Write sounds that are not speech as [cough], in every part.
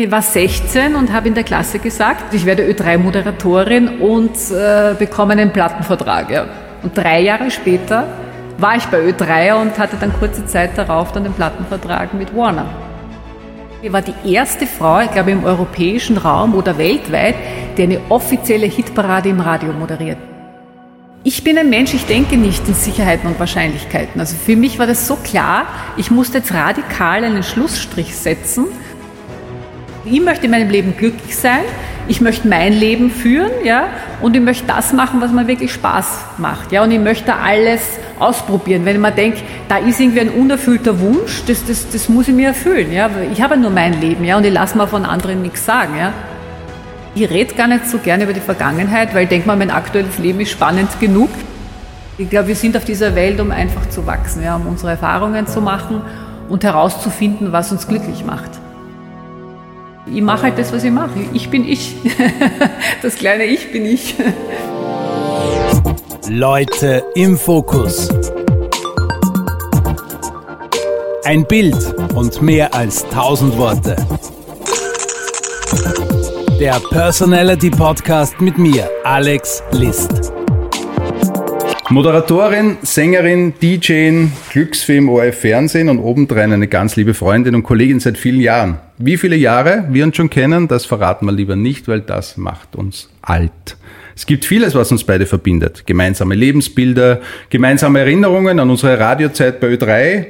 Ich war 16 und habe in der Klasse gesagt, ich werde Ö3-Moderatorin und äh, bekomme einen Plattenvertrag. Ja. Und drei Jahre später war ich bei Ö3 und hatte dann kurze Zeit darauf dann den Plattenvertrag mit Warner. Ich war die erste Frau, ich glaube im europäischen Raum oder weltweit, die eine offizielle Hitparade im Radio moderiert. Ich bin ein Mensch, ich denke nicht in Sicherheiten und Wahrscheinlichkeiten. Also für mich war das so klar, ich musste jetzt radikal einen Schlussstrich setzen ich möchte in meinem Leben glücklich sein, ich möchte mein Leben führen, ja, und ich möchte das machen, was mir wirklich Spaß macht, ja, und ich möchte alles ausprobieren. Wenn man denkt, da ist irgendwie ein unerfüllter Wunsch, das, das, das muss ich mir erfüllen, ja, ich habe nur mein Leben, ja, und ich lasse mir von anderen nichts sagen, ja. Ich rede gar nicht so gerne über die Vergangenheit, weil ich denke mal, mein aktuelles Leben ist spannend genug. Ich glaube, wir sind auf dieser Welt, um einfach zu wachsen, ja, um unsere Erfahrungen zu machen und herauszufinden, was uns glücklich macht. Ich mache halt das, was ich mache. Ich bin ich. [laughs] Das kleine Ich bin ich. Leute im Fokus. Ein Bild und mehr als tausend Worte. Der Personality Podcast mit mir, Alex List. Moderatorin, Sängerin, DJin, Glücksfee im ORF Fernsehen und obendrein eine ganz liebe Freundin und Kollegin seit vielen Jahren. Wie viele Jahre wir uns schon kennen, das verraten wir lieber nicht, weil das macht uns alt. Es gibt vieles, was uns beide verbindet. Gemeinsame Lebensbilder, gemeinsame Erinnerungen an unsere Radiozeit bei Ö3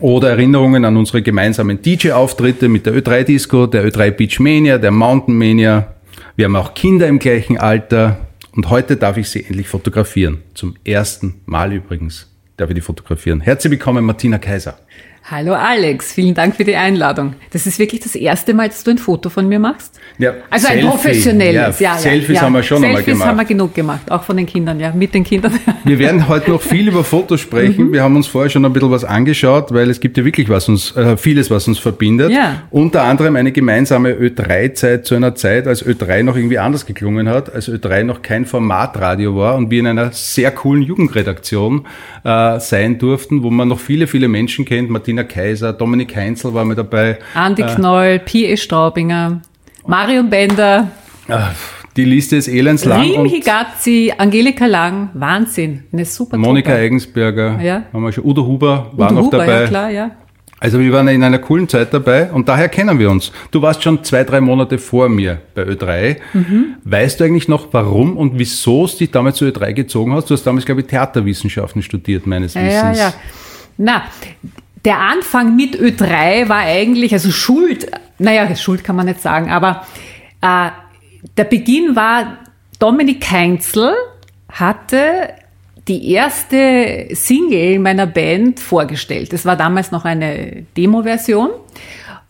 oder Erinnerungen an unsere gemeinsamen DJ-Auftritte mit der Ö3 Disco, der Ö3 Beach Mania, der Mountain Mania. Wir haben auch Kinder im gleichen Alter, und heute darf ich sie endlich fotografieren. Zum ersten Mal übrigens darf ich die fotografieren. Herzlich willkommen, Martina Kaiser. Hallo Alex, vielen Dank für die Einladung. Das ist wirklich das erste Mal, dass du ein Foto von mir machst? Ja, also Selfie. ein professionelles. Ja, ja, Selfies ja. haben wir schon Selfies einmal gemacht. Selfies haben wir genug gemacht, auch von den Kindern, ja, mit den Kindern. [laughs] Wir werden heute noch viel über Fotos sprechen. Mhm. Wir haben uns vorher schon ein bisschen was angeschaut, weil es gibt ja wirklich was uns, äh, vieles, was uns verbindet. Ja. Unter anderem eine gemeinsame Ö3-Zeit zu einer Zeit, als Ö3 noch irgendwie anders geklungen hat, als Ö3 noch kein Formatradio war und wir in einer sehr coolen Jugendredaktion äh, sein durften, wo man noch viele, viele Menschen kennt. Martina Kaiser, Dominik Heinzel war mit dabei. Andi äh, Knoll, P.E. Straubinger, Marion Bender. Ah, die Liste ist elends lang. Rim Higazzi, Angelika Lang, Wahnsinn, eine super Monika Truppe. Eigensberger, ja. haben wir schon, Udo Huber war Udo noch Huber, dabei. Ja, klar, ja. Also wir waren in einer coolen Zeit dabei und daher kennen wir uns. Du warst schon zwei, drei Monate vor mir bei Ö3. Mhm. Weißt du eigentlich noch, warum und wieso es dich damals zu Ö3 gezogen hast? Du hast damals, glaube ich, Theaterwissenschaften studiert, meines Wissens. Ja, ja. Na, der Anfang mit Ö3 war eigentlich, also Schuld, naja, Schuld kann man nicht sagen, aber äh, der Beginn war, Dominik Heinzel hatte die erste Single meiner Band vorgestellt. Das war damals noch eine Demo-Version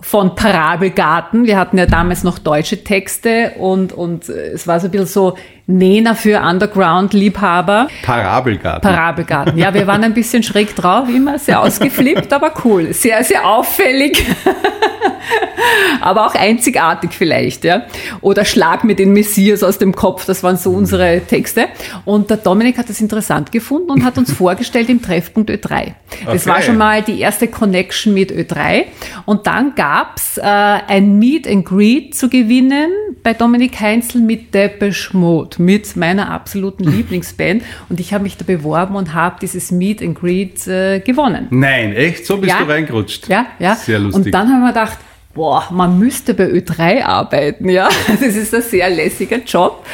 von Parabelgarten. Wir hatten ja damals noch deutsche Texte und, und es war so ein bisschen so Nena für Underground-Liebhaber. Parabelgarten. Parabelgarten. Ja, wir waren ein bisschen schräg drauf, immer sehr ausgeflippt, aber cool. Sehr, sehr auffällig. [laughs] aber auch einzigartig vielleicht, ja. Oder Schlag mit den Messias aus dem Kopf, das waren so unsere Texte. Und der Dominik hat das interessant gefunden und hat uns vorgestellt im Treffpunkt Ö3. Das okay. war schon mal die erste Connection mit Ö3. Und dann gab's äh, ein Meet and Greet zu gewinnen bei Dominik Heinzel mit Depeche Mode mit meiner absoluten [laughs] Lieblingsband und ich habe mich da beworben und habe dieses Meet and Greet äh, gewonnen. Nein, echt? So bist ja. du reingerutscht? Ja, ja. Sehr lustig. Und dann haben wir gedacht, boah, man müsste bei Ö3 arbeiten, ja. [laughs] Das ist ein sehr lässiger Job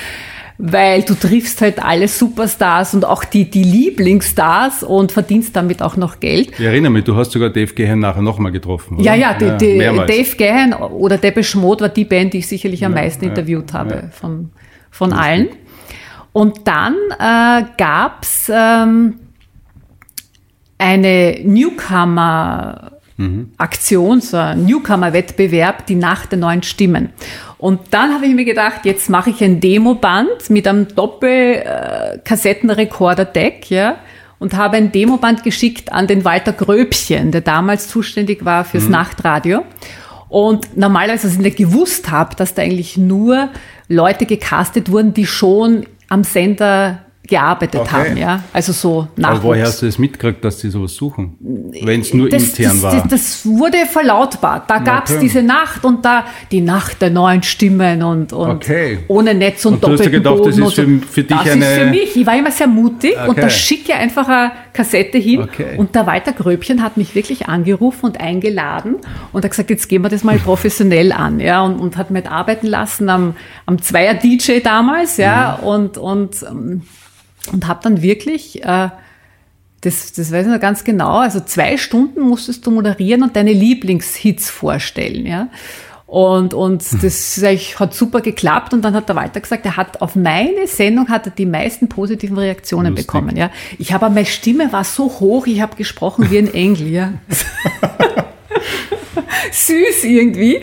weil du triffst halt alle Superstars und auch die, die Lieblingsstars und verdienst damit auch noch Geld. Ich erinnere mich, du hast sogar Dave Gahan nachher nochmal getroffen. Oder? Ja, ja, die, die Dave Gahan oder Depeche Mode war die Band, die ich sicherlich am ja, meisten ja, interviewt habe ja. von, von allen. Und dann äh, gab es ähm, eine Newcomer mhm. Aktion, so ein Newcomer-Wettbewerb, die Nacht der neuen Stimmen. Und dann habe ich mir gedacht, jetzt mache ich ein Demoband mit einem Doppel-Kassettenrekorder-Deck, ja, und habe ein Demoband geschickt an den Walter Gröbchen, der damals zuständig war fürs mhm. Nachtradio. Und normalerweise, als ich nicht gewusst habe, dass da eigentlich nur Leute gecastet wurden, die schon am Sender gearbeitet Okay. haben, ja. Also so Aber Nachwuchs. woher hast du das mitgekriegt, dass die sowas suchen? Wenn es nur das, intern das, war. Das, das wurde verlautbart. Da gab es Okay. diese Nacht und da die Nacht der neuen Stimmen und, und Okay. ohne Netz und, Und du hast dir doppelten gedacht, das Boden ist und so. für- für dich das eine- ist für mich. Ich war immer sehr mutig und da schicke ich einfach eine Kassette hin. Okay. Und der Walter Gröbchen hat mich wirklich angerufen und eingeladen und hat gesagt, jetzt gehen wir das mal professionell an. Ja, und, und hat mich arbeiten lassen am, am Zweier-DJ damals. Ja, Mhm. und, und, ähm, und habe dann wirklich... Äh, das, das weiß ich noch ganz genau. Also zwei Stunden musstest du moderieren und deine Lieblingshits vorstellen, ja. Und, und Hm. das eigentlich, hat super geklappt. Und dann hat der Walter gesagt, er hat auf meine Sendung hat er die meisten positiven Reaktionen Lustig. bekommen. Ja. Ich habe, meine Stimme war so hoch, ich habe gesprochen wie ein Engel. Ja. [laughs] [laughs] Süß irgendwie.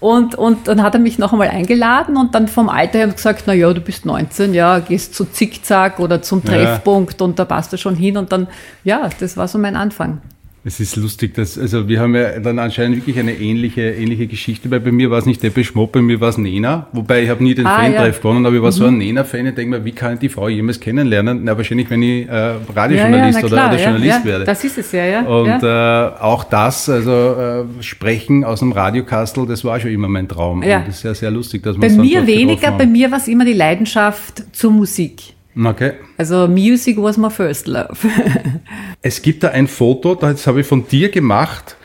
Und, und dann hat er mich noch einmal eingeladen und dann vom Alter her gesagt, na ja, du bist 19, ja, gehst zu Zickzack oder zum Ja. Treffpunkt und da passt du schon hin und dann, ja, das war so mein Anfang. Es ist lustig, dass, also wir haben ja dann anscheinend wirklich eine ähnliche, ähnliche Geschichte, weil bei mir war es nicht Depeche Mode, bei mir war es Nena, wobei ich habe nie den Ah, Fan-Treff ja. gewonnen, aber ich war so ein Nena-Fan, ich denke mir, wie kann ich die Frau jemals kennenlernen? Na, wahrscheinlich, wenn ich äh, Radiojournalist na oder, klar, oder Journalist ja, werde. Das ist es ja, ja. Und ja. äh, auch das, also äh, Sprechen aus dem Radiokastel, das war schon immer mein Traum. Ja. Und das ist ja sehr lustig, dass bei man mir weniger, bei mir war es immer die Leidenschaft zur Musik. Okay. Also Music was my first love. [laughs] Es gibt da ein Foto, das habe ich von dir gemacht,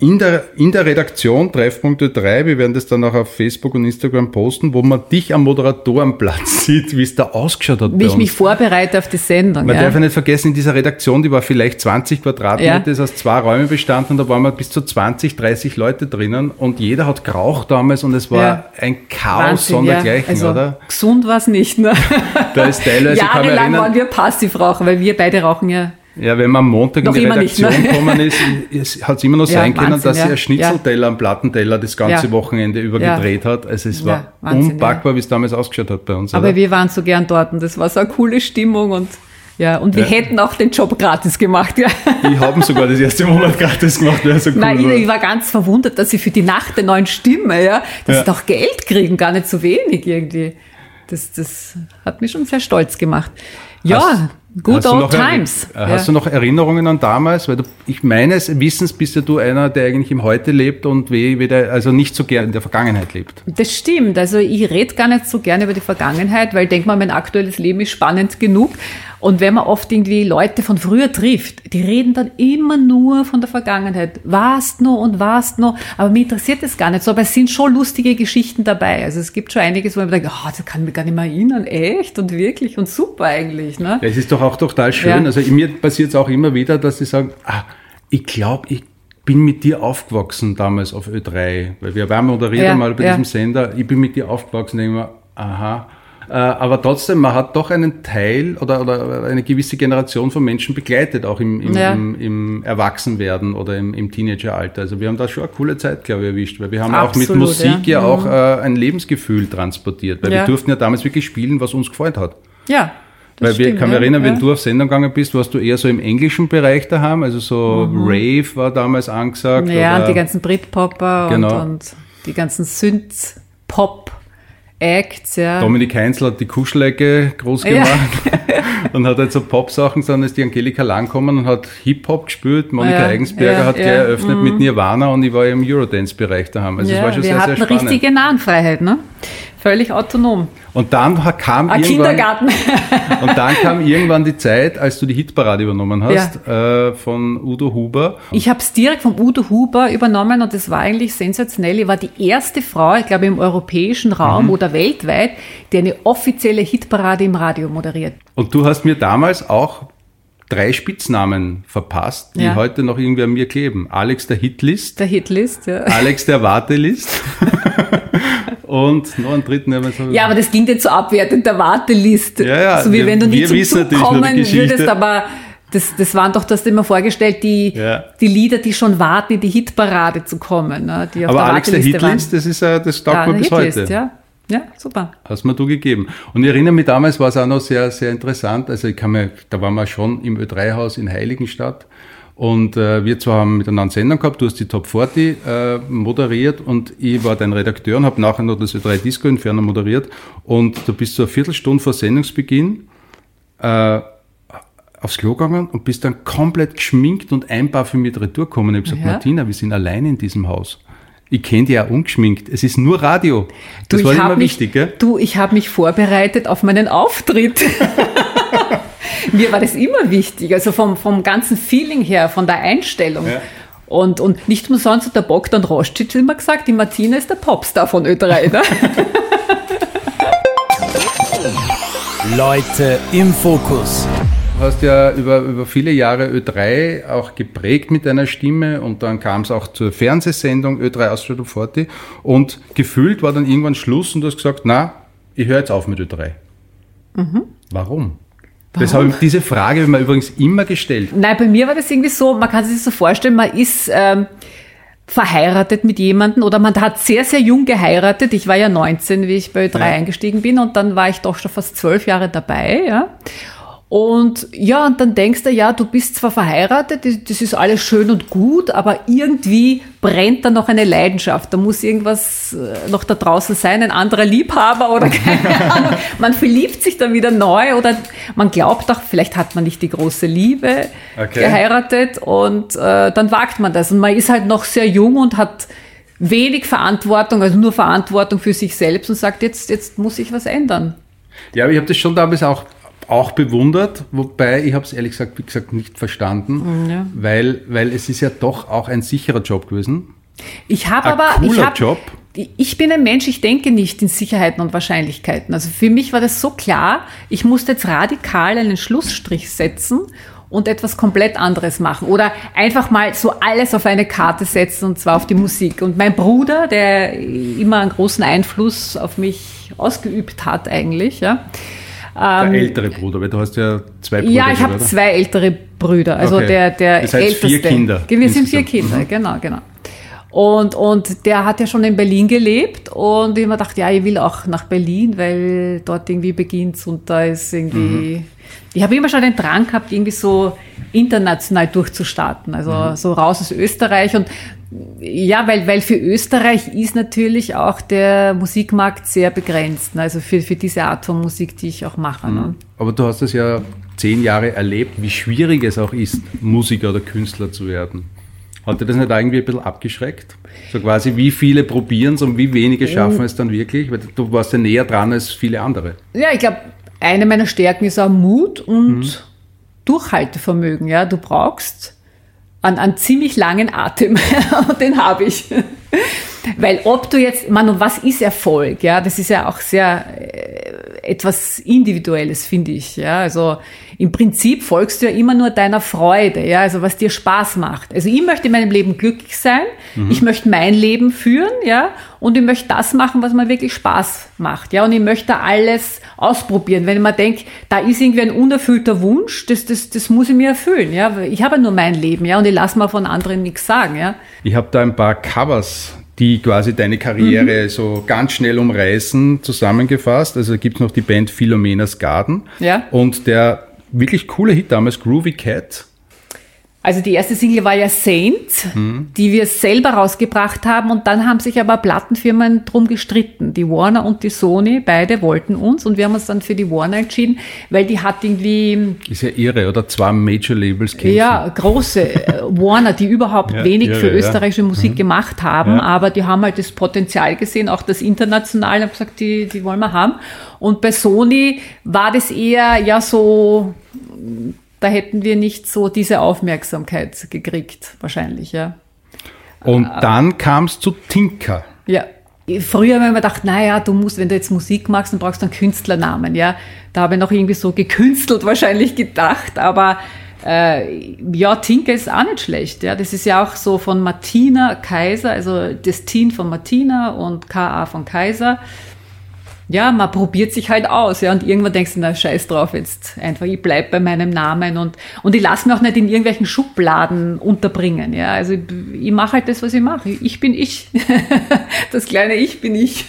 in der, in der Redaktion Treffpunkte 3, wir werden das dann auch auf Facebook und Instagram posten, wo man dich am Moderatorenplatz [laughs] sieht, wie es da ausgeschaut hat Wie ich mich vorbereite auf die Sendung. Man ja. darf ja nicht vergessen, in dieser Redaktion, die war vielleicht 20 Quadratmeter, Ja. das aus zwei Räumen bestand und da waren wir bis zu 20, 30 Leute drinnen und jeder hat geraucht damals und es war Ja. ein Chaos Wahnsinn, sondergleichen, also, oder? Gesund war es nicht. Ne? Da ist teilweise, [laughs] Jahrelang waren wir Passivraucher, weil wir beide rauchen ja. Ja, wenn man am Montag Noch in die nicht, Redaktion ne? [laughs] gekommen ist, hat es immer noch Ja, sein können, Wahnsinn, dass sie ja. ein Schnitzelteller, einen Plattenteller das ganze Ja. Wochenende über Ja. gedreht hat. Also es Ja, war Wahnsinn, unpackbar, wie es damals ausgeschaut hat bei uns. Aber oder? wir waren so gern dort und das war so eine coole Stimmung und ja, und wir Ja. hätten auch den Job gratis gemacht. Ja. [laughs] Die haben sogar das erste Monat gratis gemacht, er so cool Nein, ich, ich war. war ganz verwundert, dass sie für die Nacht der neuen Stimme, ja, dass Ja. sie doch Geld kriegen, gar nicht so wenig irgendwie. Das, das hat mich schon sehr stolz gemacht. Ja, Hast- good hast old times. äh, Hast ja. du noch Erinnerungen an damals? Weil du, ich meines Wissens bist ja du einer, der eigentlich im Heute lebt und we- weder, also nicht so gern in der Vergangenheit lebt. Das stimmt. Also ich rede gar nicht so gerne über die Vergangenheit, weil ich denke mal, mein aktuelles Leben ist spannend genug. Und wenn man oft irgendwie Leute von früher trifft, die reden dann immer nur von der Vergangenheit. Warst nur und warst nur. Aber mich interessiert das gar nicht so. Aber es sind schon lustige Geschichten dabei. Also es gibt schon einiges, wo man denkt, oh, das kann ich mich gar nicht mehr erinnern. Echt und wirklich und super eigentlich. Ne? Ja, es ist doch auch total schön. Ja. Also mir passiert es auch immer wieder, dass sie sagen, ah, ich glaube, ich bin mit dir aufgewachsen damals auf Ö3, weil wir waren moderiert Ja, einmal bei ja. diesem Sender, ich bin mit dir aufgewachsen, denke ich mir, aha. Äh, Aber trotzdem, man hat doch einen Teil oder, oder eine gewisse Generation von Menschen begleitet, auch im, im, Ja. im, im Erwachsenwerden oder im, im Teenageralter. Also wir haben da schon eine coole Zeit, glaube ich, erwischt, weil wir haben auch mit Absolut, Musik ja, ja. auch äh, ein Lebensgefühl transportiert, weil wir durften ja damals wirklich spielen, was uns gefreut hat. Ja. Das Weil wir, stimmt, kann mich ja, erinnern, ja. wenn du auf Sendung gegangen bist, warst du eher so im englischen Bereich daheim, also so Rave war damals angesagt. Mhm. Ja, und die ganzen Britpopper Genau. und, und die ganzen Synth-Pop-Acts, ja. Dominik Heinzel hat die Kuschelecke groß Ja. gemacht [laughs] und hat halt so Pop-Sachen, dann ist die Angelika Lang gekommen und hat Hip-Hop gespielt. Monika Ja, Eigensberger ja, hat ja, Mhm. eröffnet mit Nirvana und ich war ja im Eurodance-Bereich daheim. Also es ja, war schon wir sehr, hatten sehr spannend. richtige Nahenfreiheit, ne? Völlig autonom. Und dann kam Ein irgendwann, Kindergarten. [laughs] und dann kam irgendwann die Zeit, als du die Hitparade übernommen hast, äh, von Udo Huber. Ich habe es direkt vom Udo Huber übernommen und das war eigentlich sensationell. Ich war die erste Frau, ich glaube im europäischen Raum Mhm. oder weltweit, die eine offizielle Hitparade im Radio moderiert. Und du hast mir damals auch drei Spitznamen verpasst, die Ja. heute noch irgendwie an mir kleben. Alex der Hitlist, Der Hitlist, ja. Alex der Wartelist [laughs] und noch einen dritten. der so- Ja, aber das ging jetzt so abwertend, der Warteliste. Ja, ja, so wie wir- wenn du nicht zum Zug kommen würdest, aber das, das waren doch, das immer vorgestellt, die, Ja. die Lieder, die schon warten, in die Hitparade zu kommen. Ne, die auf aber der Alex der Warteliste Hitlist, das ist äh, das taugt waren. Ja, bis der Hitlist, heute. ja. Ja, super. Hast mir du gegeben. Und ich erinnere mich damals, war es auch noch sehr, sehr interessant. Also ich kann mir, da waren wir schon im Ö3-Haus in Heiligenstadt. Und äh, wir zwei haben miteinander Sendung gehabt, du hast die Top 40 äh, moderiert und ich war dein Redakteur und habe nachher noch das Ö3 Disco Inferno moderiert. Und du bist so eine Viertelstunde vor Sendungsbeginn äh, aufs Klo gegangen und bist dann komplett geschminkt und einparfümiert retour gekommen. Ich habe gesagt, Ja. Martina, wir sind allein in diesem Haus. Ich kenne dich ja ungeschminkt. Es ist nur Radio. Das Du, war ich hab immer mich, wichtig, gell? Du, ich habe mich vorbereitet auf meinen Auftritt. [laughs] Mir war das immer wichtig, also vom, vom ganzen Feeling her, von der Einstellung. Ja. Und, und nicht umsonst hat der Bogdan Rostic immer gesagt, die Martina ist der Popstar von Ö3. Ne? Leute im Fokus. Du hast ja über, über viele Jahre Ö3 auch geprägt mit deiner Stimme und dann kam es auch zur Fernsehsendung Ö3 Austria Top 40 und gefühlt war dann irgendwann Schluss und du hast gesagt, na, ich höre jetzt auf mit Ö3. Warum? Das habe ich, diese Frage habe ich mir übrigens immer gestellt. Nein, bei mir war das irgendwie so, man kann sich das so vorstellen, man ist ähm, verheiratet mit jemandem oder man hat sehr, sehr jung geheiratet. Ich war ja 19, wie ich bei Ö3 Ja. eingestiegen bin und dann war ich doch schon fast zwölf Jahre dabei, ja. Und ja, und dann denkst du, ja, du bist zwar verheiratet, das- ist alles schön und gut, aber irgendwie brennt da noch eine Leidenschaft. Da muss irgendwas äh, noch da draußen sein, ein anderer Liebhaber oder [laughs] keine Ahnung. Man verliebt sich dann wieder neu oder man glaubt auch, vielleicht hat man nicht die große Liebe Okay. geheiratet und äh, dann wagt man das. Und man ist halt noch sehr jung und hat wenig Verantwortung, also nur Verantwortung für sich selbst und sagt, jetzt, jetzt muss ich was ändern. Ja, aber ich habe das schon damals auch, auch bewundert, wobei ich habe es ehrlich gesagt, wie gesagt, nicht verstanden, Ja. weil, weil es ist ja doch auch ein sicherer Job gewesen. Ich habe aber, ich cooler hab, Job. ich bin ein Mensch, ich denke nicht in Sicherheiten und Wahrscheinlichkeiten. Also für mich war das so klar, ich musste jetzt radikal einen Schlussstrich setzen und etwas komplett anderes machen oder einfach mal so alles auf eine Karte setzen und zwar auf die Musik. Und mein Bruder, der immer einen großen Einfluss auf mich ausgeübt hat eigentlich, ja. Der ältere Bruder, weil du hast ja zwei Brüder. Ähm, Ja, ich habe zwei ältere Brüder. Also Okay. der, der Das heißt älteste. vier Kinder Wir sind vier insgesamt. Kinder, genau, genau. Und, und der hat ja schon in Berlin gelebt und ich hab mir gedacht, ja, ich will auch nach Berlin, weil dort irgendwie beginnt's und da ist irgendwie. Ich habe immer schon den Drang gehabt, irgendwie so international durchzustarten, also so raus aus Österreich und ja, weil, weil für Österreich ist natürlich auch der Musikmarkt sehr begrenzt, ne? also für, für diese Art von Musik, die ich auch mache. Ne? Aber du hast es ja zehn Jahre erlebt, wie schwierig es auch ist, Musiker oder Künstler zu werden. Hat dir das nicht irgendwie ein bisschen abgeschreckt? So quasi, wie viele probieren es und wie wenige schaffen es dann wirklich? Weil du warst ja näher dran als viele andere. Ja, ich glaube, eine meiner Stärken ist auch Mut und Durchhaltevermögen. Ja, du brauchst einen, einen ziemlich langen Atem [laughs] den habe ich. [laughs] Weil ob du jetzt, man, und was ist Erfolg? Ja, das ist ja auch sehr äh, etwas Individuelles, finde ich. Ja, also im Prinzip folgst du ja immer nur deiner Freude, ja, also was dir Spaß macht. Also ich möchte in meinem Leben glücklich sein, ich möchte mein Leben führen, ja, und ich möchte das machen, was mir wirklich Spaß macht, ja, und ich möchte alles ausprobieren. Wenn ich mir denke, da ist irgendwie ein unerfüllter Wunsch, das, das, das muss ich mir erfüllen, ja, ich habe ja nur mein Leben, ja, und ich lasse mir von anderen nichts sagen, ja. Ich habe da ein paar Covers, die quasi deine Karriere Mhm. so ganz schnell umreißen, zusammengefasst. Also gibt es noch die Band Philomenas Garden. Ja. Und der wirklich coole Hit damals, Groovy Cat. Also die erste Single war ja Saint, die wir selber rausgebracht haben und dann haben sich aber Plattenfirmen drum gestritten. Die Warner und die Sony, beide wollten uns und wir haben uns dann für die Warner entschieden, weil die hat irgendwie, Ist ja irre, oder? Zwei Major-Labels kämpfen. ja, große äh, Warner, die überhaupt Ja, wenig irre, für ja. Mhm. österreichische Musik gemacht haben, Ja. aber die haben halt das Potenzial gesehen, auch das internationale, haben gesagt, die, die wollen wir haben. Und bei Sony war das eher, ja, so, da hätten wir nicht so diese Aufmerksamkeit gekriegt, wahrscheinlich, ja. Und dann kam es zu Tinker. Ja. Früher haben wir immer gedacht, naja, du musst, wenn du jetzt Musik machst, dann brauchst du einen Künstlernamen, ja. Da habe ich noch irgendwie so gekünstelt wahrscheinlich gedacht, aber äh, ja, Tinker ist auch nicht schlecht, ja. Das ist ja auch so von Martina Kaiser, also das Tin von Martina und KA von Kaiser. Ja, man probiert sich halt aus, ja, und irgendwann denkst du, na, scheiß drauf jetzt einfach, ich bleib bei meinem Namen und, und ich lasse mich auch nicht in irgendwelchen Schubladen unterbringen, ja, also ich, ich mache halt das, was ich mache. Ich bin ich. [laughs] das kleine Ich bin ich.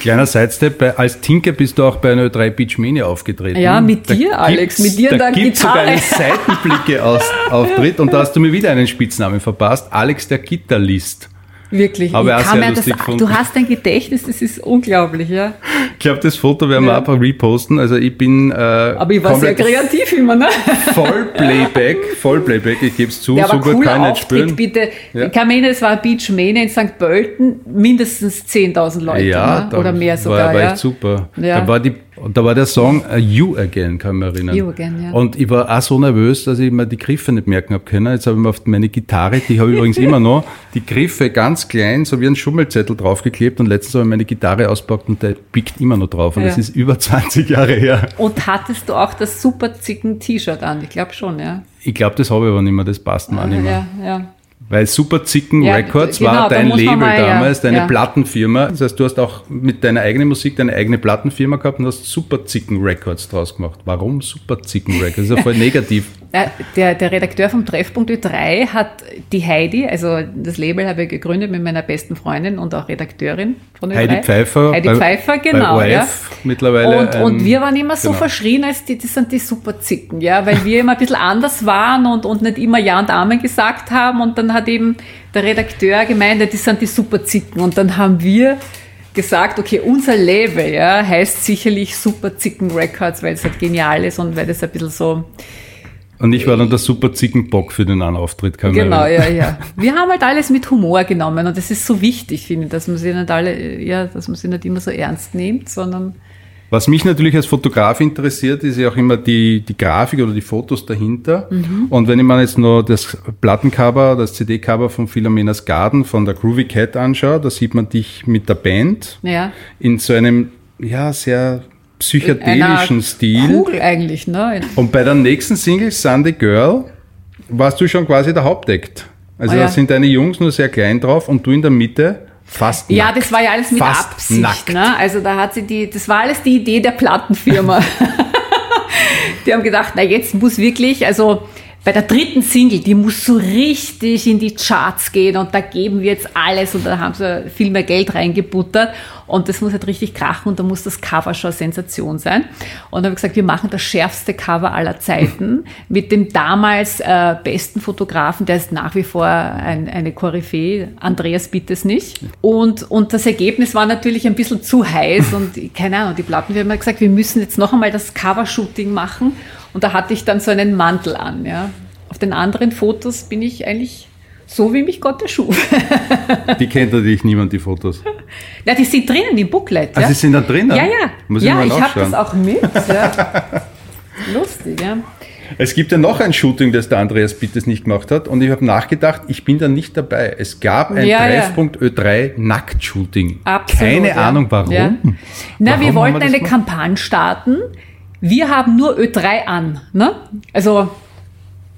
Kleiner Sidestep, als Tinker bist du auch bei einer Ö3 Beach Mania aufgetreten. Ja, mit dir, Alex, mit dir und da der gibt's sogar einen Seitenblicke aus, [laughs] Auftritt und da hast du mir wieder einen Spitznamen verpasst, Alex der Gitarrist. Wirklich. Aber ich kann mir das, gefunden. du hast ein Gedächtnis, das ist unglaublich, ja. Ich glaube, das Foto werden wir Ja. einfach reposten. Also ich bin äh, Aber ich war sehr kreativ immer, ne? voll Playback, voll Playback, ich gebe es zu, Der so gut kann ich nicht spielen. bitte. Ja. Ich kann mich erinnern, es war Beach Mania in St. Pölten, mindestens 10.000 Leute, Ja, ne? oder mehr sogar, war, war ja. echt super. Ja. Da war die, und da war der Song uh, You Again, kann ich mich erinnern. You Again, ja. Und ich war auch so nervös, dass ich mir die Griffe nicht merken habe können. Jetzt habe ich mir auf meine Gitarre, die habe ich übrigens [laughs] immer noch, die Griffe ganz klein, so wie ein Schummelzettel draufgeklebt und letztens habe ich meine Gitarre auspackt und der biegt immer noch drauf. Und Ja. das ist über 20 Jahre her. Und hattest du auch das super zicken T-Shirt an? Ich glaube schon, ja. Ich glaube, das habe ich aber nicht mehr, das passt mir auch nicht mehr. Ja, ja. Weil Super Zicken Ja, Records genau, war da dein man Label mal, ja, damals, deine ja. Plattenfirma. Das heißt, du hast auch mit deiner eigenen Musik deine eigene Plattenfirma gehabt und hast Super Zicken Records draus gemacht. Warum Super Zicken Records? Das ist ja voll [laughs] negativ. Ja, Der, der Redakteur vom Treffpunkt Ö3 hat die Heidi, also das Label habe ich gegründet mit meiner besten Freundin und auch Redakteurin von Ö3. Heidi Pfeiffer. Heidi bei- Pfeiffer, genau. Bei ja. ORF mittlerweile. Und, ein- und wir waren immer so genau. verschrien, als die, das sind die Superzicken, ja, weil wir immer ein bisschen anders waren und, und nicht immer Ja und Amen gesagt haben. Und dann hat eben der Redakteur gemeint, das sind die Superzicken. Und dann haben wir gesagt, okay, unser Label, ja, heißt sicherlich Superzicken Records, weil es halt genial ist und weil das ein bisschen so, Und ich war dann der Super Zickenbock für den einen Auftritt. Kann ich mich genau, ja, ja. [laughs] Wir haben halt alles mit Humor genommen und das ist so wichtig, finde ich, dass man sie nicht alle, ja, dass man sie nicht immer so ernst nimmt, sondern Was mich natürlich als Fotograf interessiert, ist ja auch immer die, die Grafik oder die Fotos dahinter. Mhm. Und wenn ich mir jetzt nur das Plattencover, das CD-Cover von Philomenas Garden von der Groovy Cat anschaue, da sieht man dich mit der Band ja. in so einem, ja, sehr psychedelischen Stil. Kugel eigentlich, ne? Und bei der nächsten Single, Sunday Girl, warst du schon quasi der Hauptakt. Also Ah, ja. da sind deine Jungs nur sehr klein drauf und du in der Mitte fast Ja, nackt. das war ja alles mit Fast Absicht. nackt. Ne? Also da hat sie die, das war alles die Idee der Plattenfirma. [laughs] die haben gedacht, na jetzt muss wirklich, also bei der dritten Single, die muss so richtig in die Charts gehen und da geben wir jetzt alles und da haben sie viel mehr Geld reingebuttert und das muss halt richtig krachen und da muss das Cover schon eine Sensation sein. Und dann habe ich gesagt, wir machen das schärfste Cover aller Zeiten [laughs] mit dem damals äh, besten Fotografen, der ist nach wie vor ein, eine Koryphäe, Andreas Bittes nicht. Und, und das Ergebnis war natürlich ein bisschen zu heiß und [laughs] keine Ahnung, die Platten, wir haben gesagt, wir müssen jetzt noch einmal das Cover-Shooting machen und da hatte ich dann so einen Mantel an. Ja. Auf den anderen Fotos bin ich eigentlich so, wie mich Gott erschuf. [laughs] Die kennt natürlich niemand, die Fotos. ja, die sind drinnen im Booklet. Ah, ja. sie sind da drinnen? Ja, ja. Muss ich ja, mal ich habe das auch mit. Ja. Lustig, ja. Es gibt ja noch ein Shooting, das der Andreas Bittes nicht gemacht hat. Und ich habe nachgedacht, ich bin da nicht dabei. Es gab ein Ja, ja. Treffpunkt Ö3 Nackt-Shooting. Absolut. Keine ja. Ahnung warum. Ja. Na, Warum wir wollten wir eine? Kampagne starten. Wir haben nur Ö3 an. Ne? Also,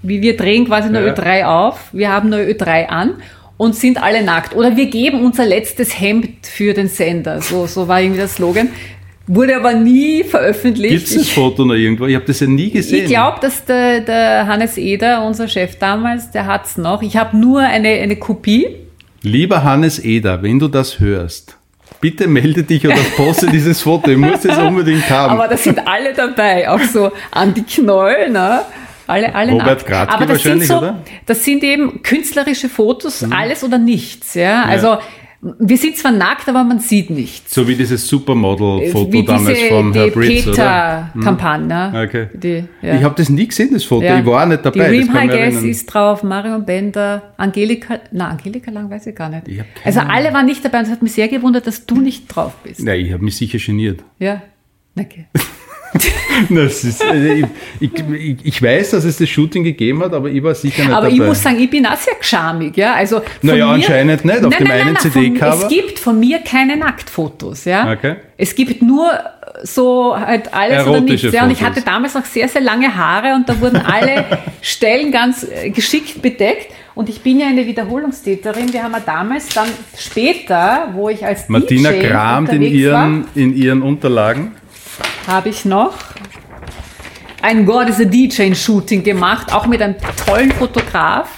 wie wir drehen quasi nur Ja. Ö3 auf. Wir haben nur Ö3 an und sind alle nackt. Oder wir geben unser letztes Hemd für den Sender. So, so war irgendwie der Slogan. Wurde aber nie veröffentlicht. Gibt es das Foto noch irgendwo? Ich habe das ja nie gesehen. ich glaube, dass der, der Hannes Eder, unser Chef damals, der hat's noch. Ich habe nur eine, eine Kopie. Lieber Hannes Eder, wenn du das hörst, bitte melde dich oder poste dieses Foto. Ich muss das unbedingt haben. Aber da sind alle dabei, auch so an die Knoll, ne? Alle, alle Robert. Gradke Aber das sind wahrscheinlich, so, oder? Mhm. das sind eben künstlerische Fotos, alles oder nichts, ja. Also, wir sind zwar nackt, aber man sieht nichts. so wie dieses Supermodel-Foto Wie damals diese, von Herr Britz, oder? Peter-Kampagne. Okay. Die, ja. Ich habe das nie gesehen, das Foto. Ja. Ich war nicht dabei. Die mich Guess erinnern. ist drauf, Marion Bender, Angelika, na, Angelika Lang weiß ich gar nicht. Ich Also alle waren nicht dabei und es hat mich sehr gewundert, dass du nicht drauf bist. Nein, ich habe mich sicher geniert. Ja. Okay. [laughs] [laughs] Ist, äh, ich, ich, ich, weiß, dass es das Shooting gegeben hat, aber ich war sicher nicht Aber dabei. ich muss sagen, ich bin auch sehr geschamig, ja. Also Naja, mir, anscheinend nicht, auf dem einen von- CD-Cover. Es gibt von mir keine Nacktfotos, ja. Okay. Es gibt nur so halt alles oder Erotische nichts. Ja. Und ich hatte damals noch sehr, sehr lange Haare und da wurden alle [laughs] Stellen ganz äh, geschickt bedeckt. Und ich bin ja eine Wiederholungstäterin. Wir haben ja damals dann später, wo ich als Martina DJ kramt in ihren, in ihren Unterlagen. Habe ich noch ein God is a DJ Shooting gemacht, auch mit einem tollen Fotograf.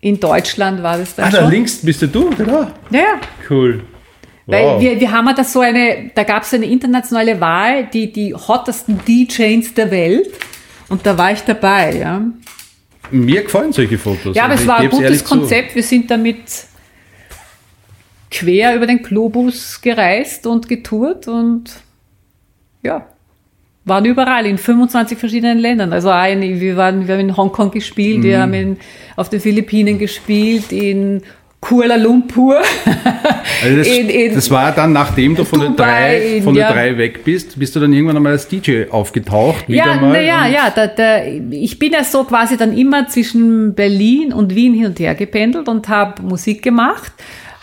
In Deutschland war das dann Ah, da schon. links bist du du, genau. Ja, ja. Cool. Weil Wow. wir, wir haben ja das so eine, da gab es eine internationale Wahl, die, die hottesten DJs der Welt. Und da war ich dabei, ja. Mir gefallen solche Fotos. Ja, aber Also es war ein gutes ehrlich zu. Konzept. Wir sind damit quer über den Globus gereist und getourt und ja, waren überall in 25 verschiedenen Ländern. Also auch in, wir, waren, wir haben in Hongkong gespielt, Mhm. wir haben in, auf den Philippinen gespielt, in Kuala Lumpur. Also das, [laughs] in- in das war dann, nachdem du von Dubai, drei, in- von ja. drei weg bist, bist du dann irgendwann einmal als DJ aufgetaucht. Ja, na ja, ja. Da, da, ich bin ja so quasi dann immer zwischen Berlin und Wien hin und her gependelt und habe Musik gemacht.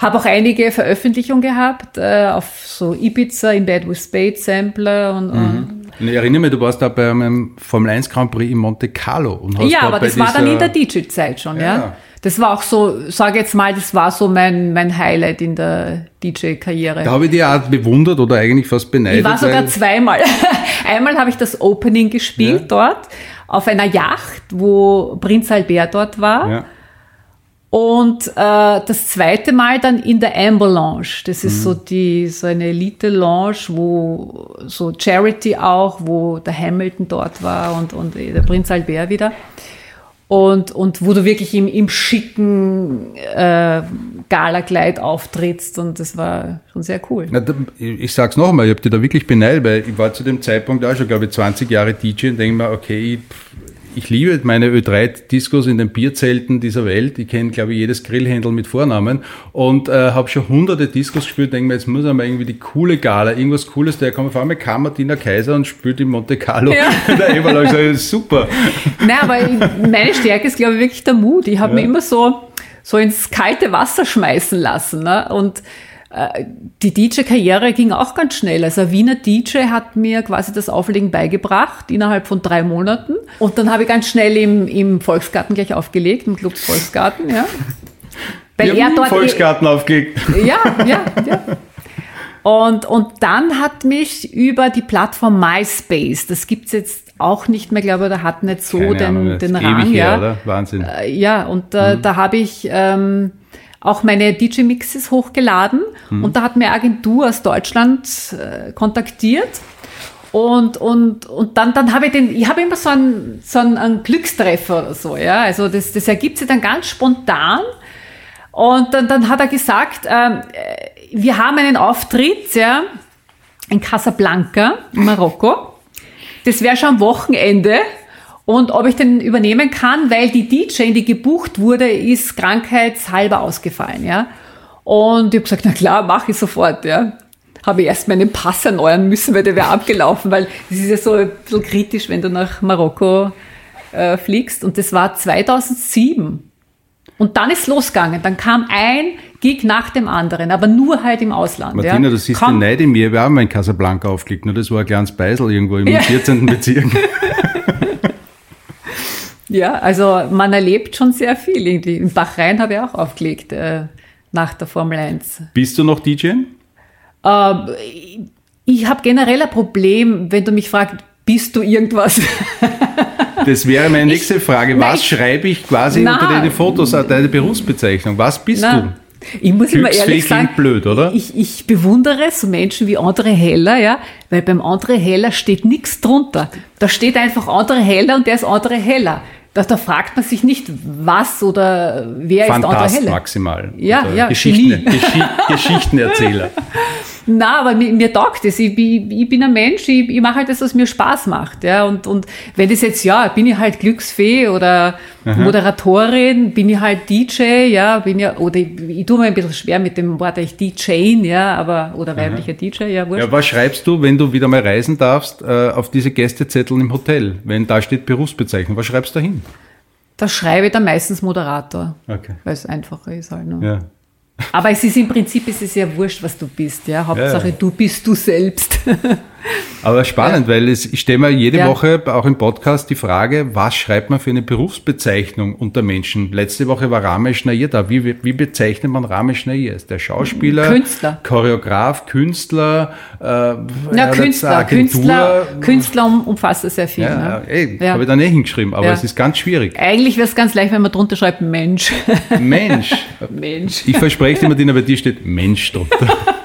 Habe auch einige Veröffentlichungen gehabt äh, auf so Ibiza, in Bad with Spade Sampler und, und Und ich erinnere mich, du warst da bei einem Formel 1 Grand Prix in Monte Carlo. Und hast ja, da aber das war dann in der DJ-Zeit schon, ja. Ja. Das war auch so, sage jetzt mal, das war so mein, mein Highlight in der DJ-Karriere. Da habe ich die Art bewundert oder eigentlich fast beneidet. Ich war sogar zweimal. [laughs] Einmal habe ich das Opening gespielt Ja. dort auf einer Yacht, wo Prinz Albert dort war. Ja. Und äh, das zweite Mal dann in der Amber Lounge. Das ist so die so eine Elite Lounge, wo so Charity auch, wo der Hamilton dort war und und der Prinz Albert wieder. Und, und wo du wirklich im, im schicken äh, Galakleid auftrittst und das war schon sehr cool. Na, da, ich sag's noch einmal, ich habe dich da wirklich beneidet, weil ich war zu dem Zeitpunkt auch schon, glaube ich, 20 Jahre DJ und denke mir, okay, ich, ich liebe meine Ö3-Discos in den Bierzelten dieser Welt. Ich kenne, glaube ich, jedes Grillhändel mit Vornamen und äh, habe schon hunderte Discos gespielt. Denke mir, jetzt muss einmal irgendwie die coole Gala, irgendwas Cooles, der kommt auf einmal kam Martina Kaiser und spielt in Monte Carlo Ja. [laughs] der Eberlau. Ich sage, super. Nein, aber meine Stärke ist, glaube ich, wirklich der Mut. Ich habe Ja. mich immer so, so ins kalte Wasser schmeißen lassen. Ne? Und die DJ-Karriere ging auch ganz schnell. Also ein Wiener DJ hat mir quasi das Auflegen beigebracht innerhalb von drei Monaten. Und dann habe ich ganz schnell im, im Volksgarten gleich aufgelegt, im Club Volksgarten, ja. [laughs] Weil er dort Volksgarten aufgelegt. [laughs] ja, ja, ja. [laughs] Und, und dann hat mich über die Plattform MySpace, das gibt's jetzt auch nicht mehr, glaube ich, oder hat nicht so Keine den, Ahnung, den Rang. ewig her, ja. oder? Wahnsinn. Äh, Ja, und äh, Mhm. da habe ich ähm, auch meine DJ-Mixes hochgeladen Mhm. und da hat mir eine Agentur aus Deutschland äh, kontaktiert. Und, und, und dann, dann habe ich den, ich habe immer so einen, so einen, einen Glückstreffer oder so, ja. Also das, das ergibt sich dann ganz spontan. Und dann, dann hat er gesagt, ähm, äh, wir haben einen Auftritt, ja, in Casablanca, in Marokko. Das wäre schon am Wochenende. Und ob ich den übernehmen kann, weil die DJ, die gebucht wurde, ist krankheitshalber ausgefallen, ja. Und ich habe gesagt, na klar, mache ich sofort, ja. Habe ich erst meinen Pass erneuern müssen, weil der wäre abgelaufen, weil es ist ja so ein bisschen kritisch, wenn du nach Marokko äh, fliegst. Und das war 2007. Und dann ist losgegangen. Dann kam ein Gig nach dem anderen, aber nur halt im Ausland. Martina, ja. siehst Kaum- den Neid in mir. Wir haben in Casablanca aufgelegt, nur das war ein kleines Beisel irgendwo im Ja. 14. Bezirk. [laughs] Ja, also man erlebt schon sehr viel. Irgendwie. In Bachrhein habe ich auch aufgelegt äh, nach der Formel 1. Bist du noch DJ? Ähm, ich habe generell ein Problem, wenn du mich fragst, bist du irgendwas? [laughs] Das wäre meine nächste Frage. Nein, Was ich- schreibe ich quasi Na. unter deine Fotos, äh, deine Berufsbezeichnung? Was bist Na, Ich muss immer ehrlich sagen, blöd, oder? Ich, ich bewundere so Menschen wie André Heller, ja, weil beim André Heller steht nichts drunter. Da steht einfach André Heller und der ist André Heller. Da, da fragt man sich nicht, was oder wer du? ist André Fantast Heller. maximal. Ja, Oder ja, Geschichten. Geschi [laughs] Geschichtenerzähler. Na, aber mir, mir taugt es. Ich, bin- ich bin ein Mensch, ich, ich mache halt das, was mir Spaß macht. Ja. Und, und wenn das jetzt, ja, bin ich halt Glücksfee oder Moderatorin, bin ich halt DJ, ja, bin ja, oder ich, ich tue mir ein bisschen schwer mit dem Wort ich DJen, ja, aber, oder weiblicher DJ, ja, wurscht. Ja, was schreibst du, wenn du wieder mal reisen darfst, äh, auf diese Gästezettel im Hotel? Wenn da steht Berufsbezeichnung, was schreibst du da hin? Da schreibe ich dann meistens Moderator, Okay. weil es einfacher ist halt. Ne? Ja. Aber es ist im Prinzip es ist ja wurscht, was du bist, ja. Hauptsache Ja. du bist du selbst. [laughs] Aber spannend, weil es, ich stelle mir jede Ja. Woche auch im Podcast die Frage, was schreibt man für eine Berufsbezeichnung unter Menschen? Letzte Woche war Ramesh Nair da. Wie, wie bezeichnet man Ramesh Nair? Ist der Schauspieler? Künstler. Choreograf, Künstler? Äh, Ja, hat Künstler. Künstler, Künstler um, umfasst das sehr viel. Ja, ne? ey, Ja. habe ich da nicht hingeschrieben, aber Ja. es ist ganz schwierig. Eigentlich wäre es ganz leicht, wenn man drunter schreibt Mensch. Mensch. [laughs] Mensch. Ich verspreche dir, Martina, bei dir steht Mensch drunter. [laughs]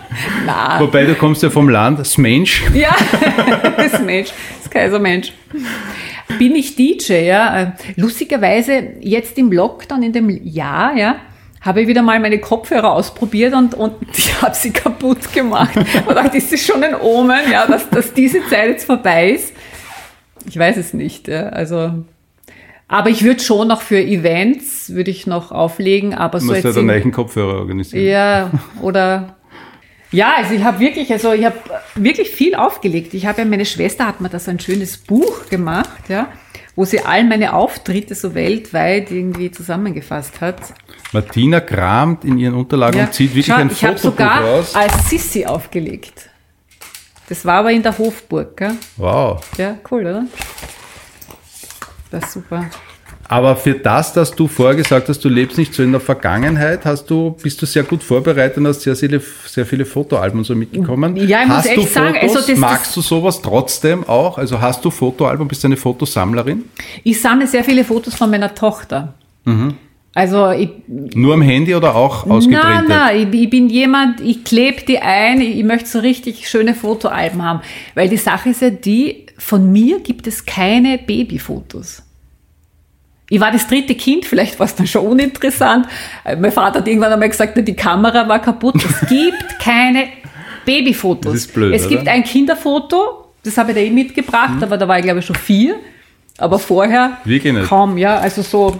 Na. Wobei du kommst ja vom Land, [laughs] das Mensch. Ja, das Mensch, das Kaisermensch. bin ich DJ, ja. Lustigerweise jetzt im Lockdown in dem Jahr, ja, habe ich wieder mal meine Kopfhörer ausprobiert und, und [laughs] ich habe sie kaputt gemacht. Und dachte, ist das schon ein Omen, ja, dass, dass diese Zeit jetzt vorbei ist? Ich weiß es nicht. Ja. Also, aber ich würde schon noch für Events würde ich noch auflegen, aber Du so musst jetzt ja den in- gleichen Kopfhörer organisieren. ja, oder ja, also ich habe wirklich, also ich habe wirklich viel aufgelegt. Ich habe ja, meine Schwester hat mir da so ein schönes Buch gemacht, ja, wo sie all meine Auftritte so weltweit irgendwie zusammengefasst hat. Martina kramt in ihren Unterlagen Ja. und zieht wirklich Schau, ein ich Fotobuch sogar raus. als Sissi aufgelegt. Das war aber in der Hofburg, gell? Wow. Ja, cool, oder? Das ist super. Aber für das, dass du vorher gesagt hast, du lebst nicht so in der Vergangenheit, hast du, bist du sehr gut vorbereitet und hast sehr viele, sehr viele Fotoalben und so mitgekommen. Ja, ich muss hast echt du sagen, Fotos? also das- magst du sowas trotzdem auch? Also hast du Fotoalbum, bist du eine Fotosammlerin? Ich sammle sehr viele Fotos von meiner Tochter. Mhm. Also ich, Nur am Handy oder auch ausgeprintet? Nein, nein, ich, ich bin jemand, ich klebe die ein, ich, ich möchte so richtig schöne Fotoalben haben. Weil die Sache ist ja die, von mir gibt es keine Babyfotos. Ich war das dritte Kind, vielleicht war es dann schon uninteressant. Äh, Mein Vater hat irgendwann einmal gesagt, die Kamera war kaputt. Es gibt [laughs] keine Babyfotos. Das ist blöd, es gibt oder? ein Kinderfoto, das habe ich da eh mitgebracht, aber da war ich glaube ich schon vier. Aber vorher kaum, ja, also so,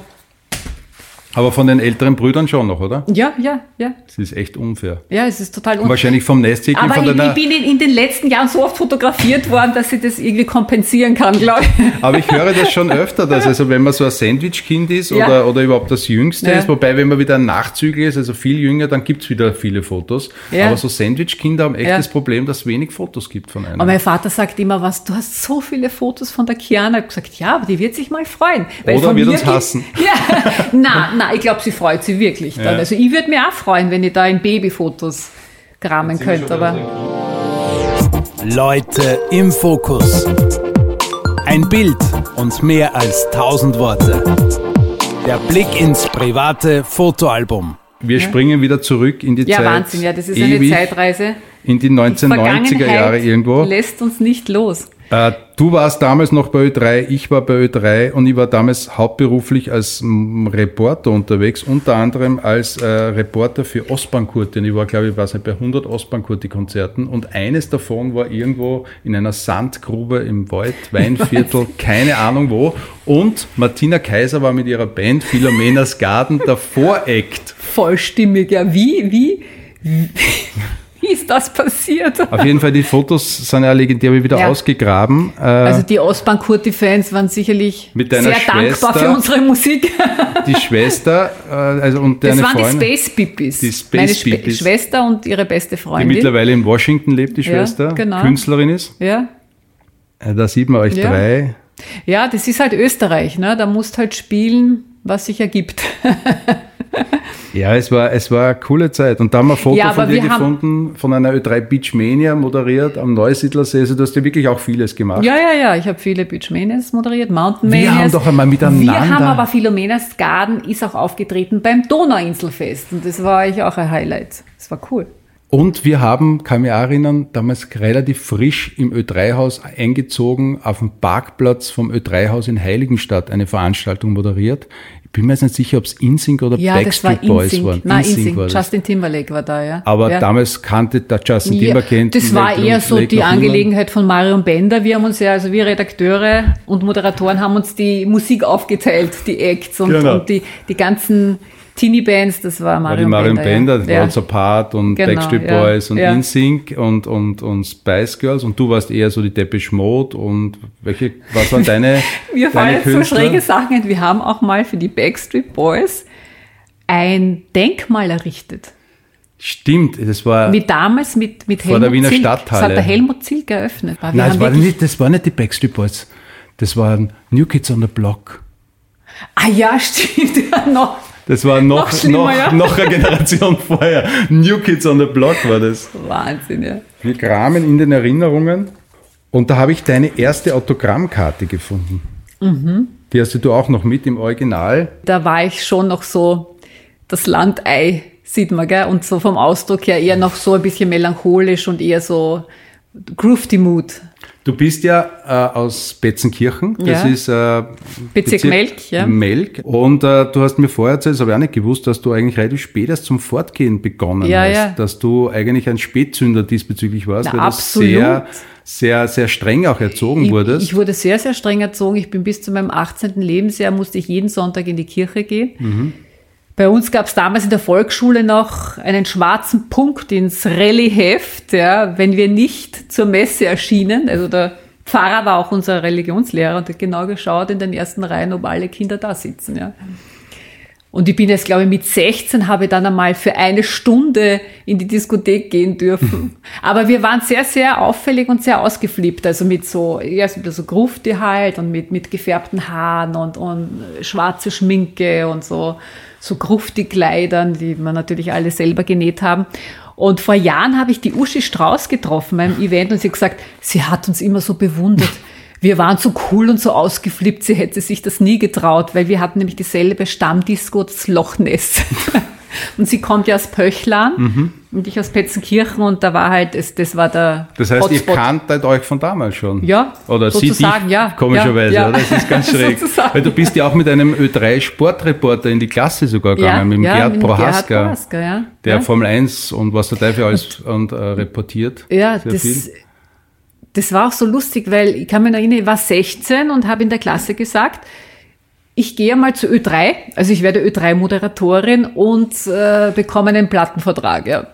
Aber von den älteren Brüdern schon noch, oder? ja, ja, ja. Das ist echt unfair. Ja, es ist total Und unfair. wahrscheinlich vom Nesthäkchen, Aber von ich, bin in, in den letzten Jahren so oft fotografiert worden, dass ich das irgendwie kompensieren kann, glaube ich. Aber ich höre das schon öfter, dass also wenn man so ein Sandwich-Kind ist Ja. oder, oder überhaupt das Jüngste Ja. ist, wobei wenn man wieder ein Nachzügler ist, also viel jünger, dann gibt's wieder viele Fotos. Ja. Aber so Sandwich-Kinder haben echt das Problem, dass es wenig Fotos gibt von einem. Aber mein Vater sagt immer was, du hast so viele Fotos von der Chiara. Ich habe gesagt, ja, aber die wird sich mal freuen. Oder von wird uns gibt- hassen. [laughs] Ja, na, na, ich glaube, sie freut sich wirklich dann. Ja. Also ich würde mir auch freuen, wenn ich da in Babyfotos kramen könnte, aber Leute im Fokus. Ein Bild und mehr als tausend Worte. Der Blick ins private Fotoalbum. Wir springen wieder zurück in die ja, Zeit. Wahnsinn, ja, das ist eine Zeitreise. In die 1990er Jahre irgendwo. lässt uns nicht los. Äh, du warst damals noch bei Ö3, ich war bei Ö3 und ich war damals hauptberuflich als Reporter unterwegs, unter anderem als äh, Reporter für Ostbankurti. Und ich war, glaube ich, weiß nicht, bei 100 Ostbankurti-Konzerten und eines davon war irgendwo in einer Sandgrube im Wald, [laughs] Weinviertel, keine Ahnung wo. Und Martina Kaiser war mit ihrer Band Philomenas Garden der Voreact. Vollstimmig, ja, wie, wie, wie, ist das passiert? Auf jeden Fall, die Fotos sind ja legendär wie wieder Ja. ausgegraben. Äh, Also die Ostbank-Kurti-Fans waren sicherlich sehr dankbar Schwester. für unsere Musik. die Schwester äh, also und Das deine waren Freundin. die Space Pippies. Die Space Meine Pippies. Schwester und ihre beste die Freundin. mittlerweile in Washington lebt, die Ja, Schwester, genau. Künstlerin ist. ja. Äh, Da sieht man euch Ja. drei. ja, das ist halt Österreich. Ne? Da musst halt spielen, was sich ergibt. [laughs] [laughs] Ja, es war, es war eine coole Zeit. Und da haben wir ein Foto Ja, von dir gefunden, von einer Ö3 Beach Mania moderiert am Neusiedlersee. Also du hast ja wirklich auch vieles gemacht. Ja, ja, ja. Ich habe viele Beach Manias moderiert, Mountain Wir haben doch einmal miteinander- Wir haben aber Philomenas Garden ist auch aufgetreten beim Donauinselfest. Und das war eigentlich auch ein Highlight. Das war cool. Und wir haben, kann mich auch erinnern, damals relativ frisch im Ö3-Haus eingezogen, auf dem Parkplatz vom Ö3-Haus in Heiligenstadt eine Veranstaltung moderiert. Ich bin mir jetzt nicht sicher, ob es InSync oder Ja, das war Backstreet Boys waren. Nein, InSync InSync. war. Justin Timberlake war da, ja. Aber ja. damals kannte der Justin Ja, Timberlake. das war eher so die Angelegenheit von Marion Bender. Wir haben uns ja, also wir Redakteure und Moderatoren haben uns die Musik aufgeteilt, die Acts und, Genau. und die, die ganzen Teenie-Bands, das war Marion, die Marion Bender, Bender. ja. Worlds Apart und Genau, Backstreet ja, Boys und ja. InSync und, und, und Spice Girls und du warst eher so die Depeche Mode und welche, was waren deine, [laughs] Mir fallen jetzt so schräge Sachen ein. Wir haben auch mal für die Backstreet Boys ein Denkmal errichtet. Stimmt, das war, Wie damals mit, mit Vor Helmut der Wiener Zilk. Das Stadthalle. hat der Helmut Zilk eröffnet. Wir nein, das war, nicht, das war nicht die Backstreet Boys, das waren New Kids on the Block. Ah ja, [laughs] stimmt. Ja, noch. Das war noch, Noch noch, ja. noch eine Generation [laughs] vorher. New Kids on the Block war das. Wahnsinn, ja. Wir kramen in den Erinnerungen und da habe ich deine erste Autogrammkarte gefunden. Mhm. Die hast du auch noch mit im Original. da war ich schon noch so das Landei, sieht man, gell? Und so vom Ausdruck her eher noch so ein bisschen melancholisch und eher so Groovy Mood. Du bist ja äh, aus Betzenkirchen, das Ja. ist äh, Bezirk Melk, ja. Melk. Und äh, du hast mir vorher erzählt, das habe ich auch nicht gewusst, dass du eigentlich relativ spät erst zum Fortgehen begonnen Ja, hast. ja. Dass du eigentlich ein Spätzünder diesbezüglich warst, Na, weil absolut. du sehr, sehr, sehr streng auch erzogen Ich, wurdest. ich wurde sehr, sehr streng erzogen. Ich bin bis zu meinem 18. Lebensjahr, musste ich jeden Sonntag in die Kirche gehen. Mhm. Bei uns gab es damals in der Volksschule noch einen schwarzen Punkt ins Rallye-Heft, ja, wenn wir nicht zur Messe erschienen. Also der Pfarrer war auch unser Religionslehrer und hat genau geschaut in den ersten Reihen, ob alle Kinder da sitzen. Ja. Und ich bin jetzt, glaube ich, mit 16 habe ich dann einmal für eine Stunde in die Diskothek gehen dürfen. [laughs] Aber wir waren sehr, sehr auffällig und sehr ausgeflippt. Also mit so, ja, so so Grufti halt und mit, mit gefärbten Haaren und, und schwarze Schminke und so, so Grufti-Kleidern, die wir natürlich alle selber genäht haben. Und vor Jahren habe ich die Uschi Strauß getroffen beim Event und sie hat gesagt, sie hat uns immer so bewundert. Wir waren so cool und so ausgeflippt, sie hätte sich das nie getraut, weil wir hatten nämlich dieselbe Stammdisco, das Loch Ness. [laughs] Und sie kommt ja aus Pöchlan und ich aus Petzenkirchen und da war halt, es, das war der das heißt, ihr Hotspot. kanntet euch von damals schon. Ja, Oder sie dich, ja. komischerweise, Ja, ja. Das ist ganz [laughs] schräg. Weil du bist ja auch mit einem Ö3-Sportreporter in die Klasse sogar gegangen, mit dem Gerd mit dem Prohaska, Prohaska, ja. der ja. Formel 1 und was der Teufel alles und, äh, reportiert. Ja, das, viel. das war auch so lustig, weil ich kann mich erinnern, ich war 16 und habe in der Klasse gesagt, ich gehe mal zu Ö3, also ich werde Ö3-Moderatorin und äh, bekomme einen Plattenvertrag. Ja.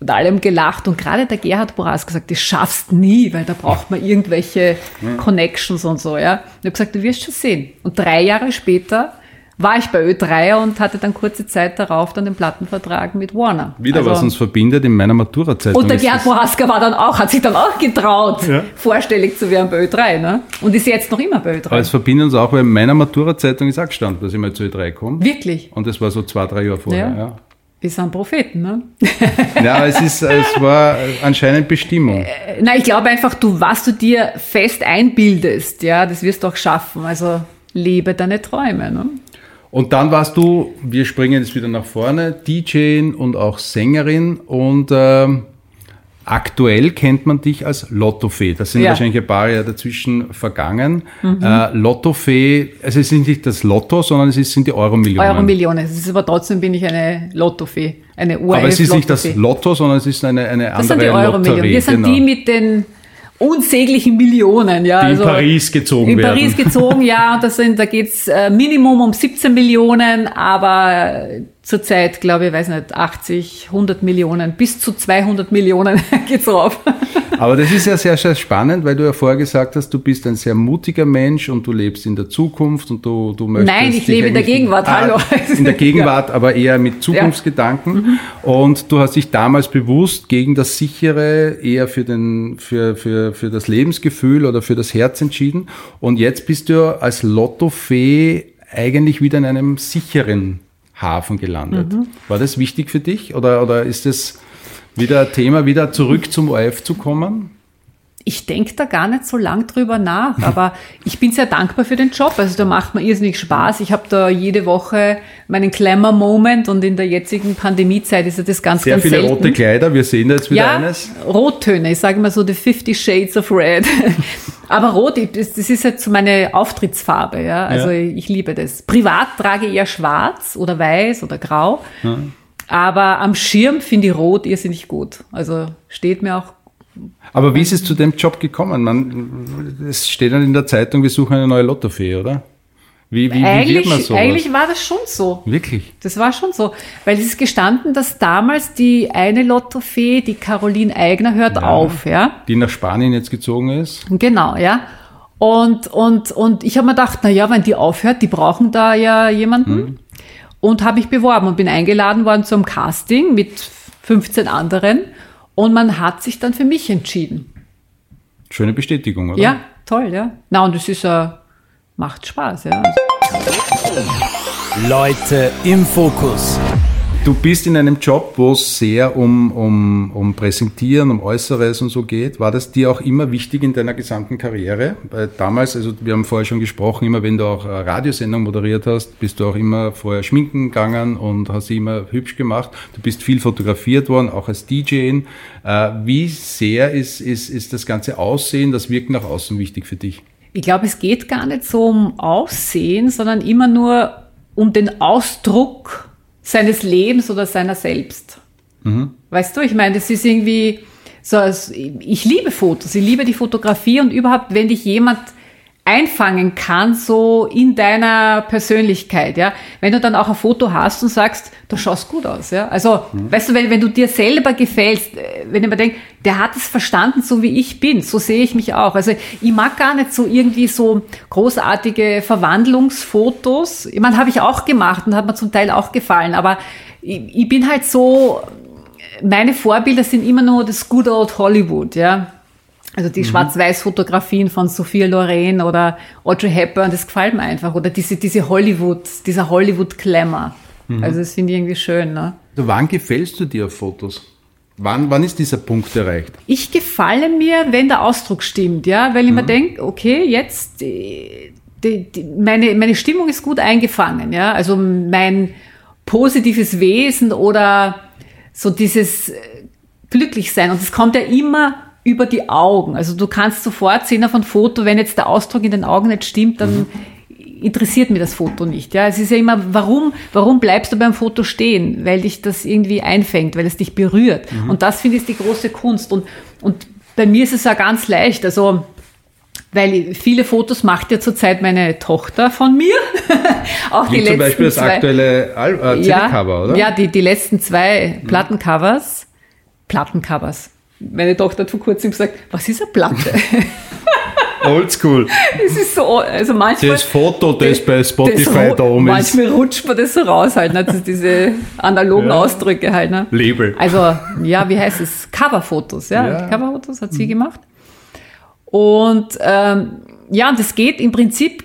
Und alle haben gelacht und gerade der Gerhard Boras gesagt, das schaffst nie, weil da braucht man irgendwelche Connections und so. Ja. Und ich habe gesagt, du wirst schon sehen. Und drei Jahre später war ich bei Ö3 und hatte dann kurze Zeit darauf dann den Plattenvertrag mit Warner. Wieder Also- was uns verbindet in meiner Maturazeitung. und der das- Bohaska war dann auch, hat sich dann auch getraut, Ja. vorstellig zu werden bei Ö3, ne? Und ist jetzt noch immer bei Aber es Ö3. verbindet uns auch, weil in meiner Maturazeitung ist auch gestanden, dass ich mal zu E3 komme. Wirklich. Und das war so zwei, drei Jahre vorher. Ja. Ja, Wir sind Propheten, ne? ja. es, ist, es war anscheinend Bestimmung. Äh, Na, ich glaube einfach, du, was du dir fest einbildest, ja, das wirst du auch schaffen. Also lebe deine Träume, ne? Und dann warst du, wir springen jetzt wieder nach vorne, DJ und auch Sängerin und ähm, aktuell kennt man dich als Lottofee. Das sind Ja. wahrscheinlich ein paar Jahre dazwischen vergangen. Äh, Lottofee, also es ist nicht das Lotto, sondern es ist, sind die Euro-Millionen. Euro Millionen. Es ist aber trotzdem bin ich eine Lottofee, eine ORF Aber es ist nicht das. Lotto, sondern es ist eine, eine Das sind andere die Euro Millionen. Lotterie. Wir sind genau. die mit den unsäglichen Millionen, ja. Die in also Paris gezogen in werden. Paris gezogen, ja. Und das sind, da geht's äh, Minimum um 17 Millionen, aber zurzeit, glaube ich, weiß nicht, 80, 100 Millionen, bis zu 200 Millionen [laughs] geht's rauf. Aber das ist ja sehr, sehr spannend, weil du ja vorher gesagt hast, du bist ein sehr mutiger Mensch und du lebst in der Zukunft und du, du möchtest. Nein, ich lebe in der Gegenwart, Ah, hallo. In der Gegenwart, [laughs] aber eher mit Zukunftsgedanken. Und du hast dich damals bewusst gegen das Sichere, eher für, den, für, für, für das Lebensgefühl oder für das Herz entschieden. Und jetzt bist du als Lottofee eigentlich wieder in einem sicheren Hafen gelandet. Mhm. War das wichtig für dich oder, oder ist es wieder Thema, wieder zurück zum ORF zu kommen? Ich denke da gar nicht so lang drüber nach, [laughs] aber ich bin sehr dankbar für den Job. Also da macht mir irrsinnig Spaß. Ich habe da jede Woche meinen Glamour-Moment und in der jetzigen Pandemiezeit ist ja das ganz, Sehr ganz viele selten. rote Kleider, wir sehen da jetzt wieder ja, eines. Rottöne, ich sage mal so the 50 Shades of Red. [laughs] Aber Rot, das, ist jetzt so meine Auftrittsfarbe, ja. Also Ja. ich liebe das. Privat trage ich eher schwarz oder weiß oder grau. Aber am Schirm finde ich Rot irrsinnig gut. Also steht mir auch Aber wie ist es zu dem Job gekommen? Man, es steht dann in der Zeitung, wir suchen eine neue Lottofee, oder? Wie, wie, wie wird man eigentlich, sowas? eigentlich war das schon so. Wirklich? Das war schon so. Weil es ist gestanden, dass damals die eine Lottofee, die Caroline Eigner, hört auf, ja. Die nach Spanien jetzt gezogen ist? Genau, ja. Und, und, und ich habe mir gedacht, na ja, wenn die aufhört, die brauchen da ja jemanden. Und habe mich beworben und bin eingeladen worden zum Casting mit 15 anderen. Und man hat sich dann für mich entschieden. Schöne Bestätigung, oder? Ja, toll, ja. Na, und es ist äh, macht Spaß, ja. Leute im Fokus. Du bist in einem Job, wo es sehr um, um, um Präsentieren, um Äußeres und so geht. War das dir auch immer wichtig in deiner gesamten Karriere? Weil damals, also wir haben vorher schon gesprochen, immer wenn du auch eine Radiosendung moderiert hast, bist du auch immer vorher schminken gegangen und hast sie immer hübsch gemacht. Du bist viel fotografiert worden, auch als DJ. Äh, wie sehr ist, ist, ist das ganze Aussehen, das Wirken nach außen wichtig für dich? Ich glaube, es geht gar nicht so um Aussehen, sondern immer nur um den Ausdruck seines Lebens oder seiner selbst. Mhm. Weißt du, ich meine, das ist irgendwie so, als, ich liebe Fotos, ich liebe die Fotografie und überhaupt, wenn dich jemand einfangen kann, so in deiner Persönlichkeit, ja. Wenn du dann auch ein Foto hast und sagst, du schaust gut aus, ja. Also, mhm. weißt du, wenn, wenn du dir selber gefällst, äh, wenn ich mir denke, der hat es verstanden, so wie ich bin, so sehe ich mich auch. Also, ich mag gar nicht so irgendwie so großartige Verwandlungsfotos. Ich meine, habe ich auch gemacht und hat mir zum Teil auch gefallen, aber ich, ich bin halt so, meine Vorbilder sind immer nur das good old Hollywood, ja. Also die mhm. Schwarz-Weiß-Fotografien von Sophia Loren oder Audrey Hepburn, das gefällt mir einfach. Oder diese, diese Hollywood, dieser Hollywood-Glamour. Mhm. Also das finde ich irgendwie schön. Ne? Also wann gefällst du dir auf Fotos? Wann, wann ist dieser Punkt erreicht? Ich gefalle mir, wenn der Ausdruck stimmt, ja, weil ich mhm. mir denke, okay, jetzt die, die, die, meine, meine Stimmung ist gut eingefangen, ja. Also mein positives Wesen oder so dieses äh, Glücklichsein. Und es kommt ja immer über die Augen. Also du kannst sofort sehen auf ein Foto, wenn jetzt der Ausdruck in den Augen nicht stimmt, dann mhm. interessiert mir das Foto nicht. Ja, es ist ja immer, warum, warum bleibst du beim Foto stehen? Weil dich das irgendwie einfängt, weil es dich berührt. Mhm. Und das finde ich die große Kunst. Und, und bei mir ist es ja ganz leicht. Also, weil viele Fotos macht ja zurzeit meine Tochter von mir. [laughs] auch Wie die zum letzten Beispiel das zwei, aktuelle Al äh, CD-Cover, ja, oder? Ja, die, die letzten zwei mhm. Plattencovers. Plattencovers meine Tochter hat vor kurzem gesagt, was ist eine Platte? [laughs] Oldschool. Es ist so, also manchmal. Das Foto, das, das bei Spotify das, da oben ist. Manchmal rutscht man das so raus halt, ne? diese analogen ja. Ausdrücke halt. Ne? Label. Also, ja, wie heißt es? Coverfotos, ja. ja. Coverfotos hat sie mhm. gemacht. Und ähm, ja, das geht im Prinzip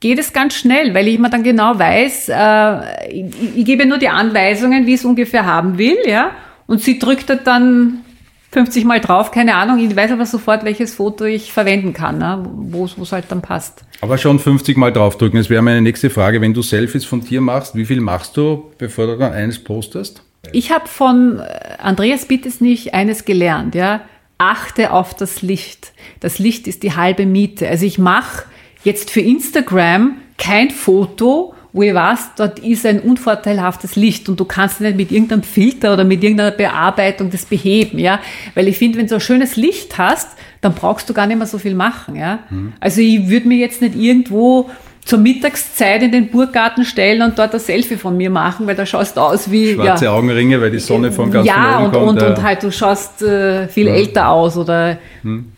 geht es ganz schnell, weil ich immer dann genau weiß, äh, ich, ich gebe nur die Anweisungen, wie ich es ungefähr haben will, ja. Und sie drückt dann 50 Mal drauf, keine Ahnung. Ich weiß aber sofort, welches Foto ich verwenden kann, ne? wo es halt dann passt. Aber schon 50 Mal draufdrücken. Das wäre meine nächste Frage. Wenn du Selfies von dir machst, wie viel machst du, bevor du dann eines postest? Ich habe von äh, Andreas Bittesnich eines gelernt, ja. Achte auf das Licht. Das Licht ist die halbe Miete. Also ich mache jetzt für Instagram kein Foto, wo ich weiß, dort ist ein unvorteilhaftes Licht und du kannst nicht mit irgendeinem Filter oder mit irgendeiner Bearbeitung das beheben, ja. Weil ich finde, wenn du ein schönes Licht hast, dann brauchst du gar nicht mehr so viel machen, ja. Mhm. Also ich würde mir jetzt nicht irgendwo zur Mittagszeit in den Burggarten stellen und dort ein Selfie von mir machen, weil da schaust du aus wie schwarze ja, Augenringe, weil die Sonne von ganz ja und, kommt. Und, ja. und halt du schaust äh, viel ja. älter aus oder hm.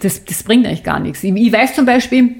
das, das bringt eigentlich gar nichts. Ich, ich weiß zum Beispiel,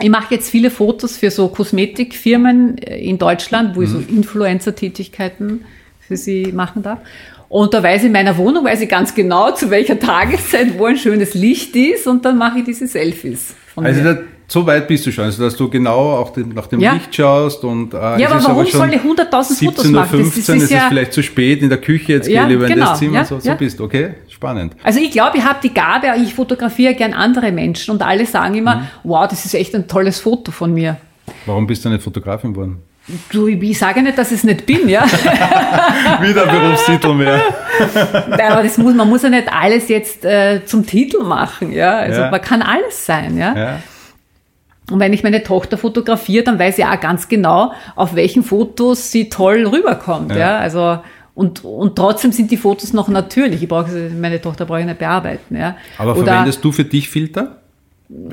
ich mache jetzt viele Fotos für so Kosmetikfirmen äh, in Deutschland, wo ich so mhm. Influencer-Tätigkeiten für sie machen darf. Und da weiß ich in meiner Wohnung, weiß ich ganz genau, zu welcher Tageszeit, wo ein schönes Licht ist und dann mache ich diese Selfies. also mir. So weit bist du schon, also dass du genau auch den, nach dem ja. Licht schaust und äh, ja, aber warum aber soll ich 100.000 Fotos machen? 15 das, das ist, es ist vielleicht zu spät in der Küche, jetzt ja, gehe lieber genau. in das Zimmer, ja, so, so bist okay, spannend. Also ich glaube, ich habe die Gabe, ich fotografiere gern andere Menschen und alle sagen immer, mhm. wow, das ist echt ein tolles Foto von mir. Warum bist du nicht Fotografin geworden? Du, ich sage nicht, dass ich es nicht bin, ja. [laughs] Wieder Berufstitel mehr. Nein, [laughs] aber das muss, man muss ja nicht alles jetzt äh, zum Titel machen, ja. Also ja. man kann alles sein, ja. ja. Und wenn ich meine Tochter fotografiere, dann weiß ich auch ganz genau, auf welchen Fotos sie toll rüberkommt. Ja. ja? Also und, und trotzdem sind die Fotos noch natürlich. Ich brauche meine Tochter brauche ich nicht bearbeiten. Ja? Aber Oder, verwendest du für dich Filter?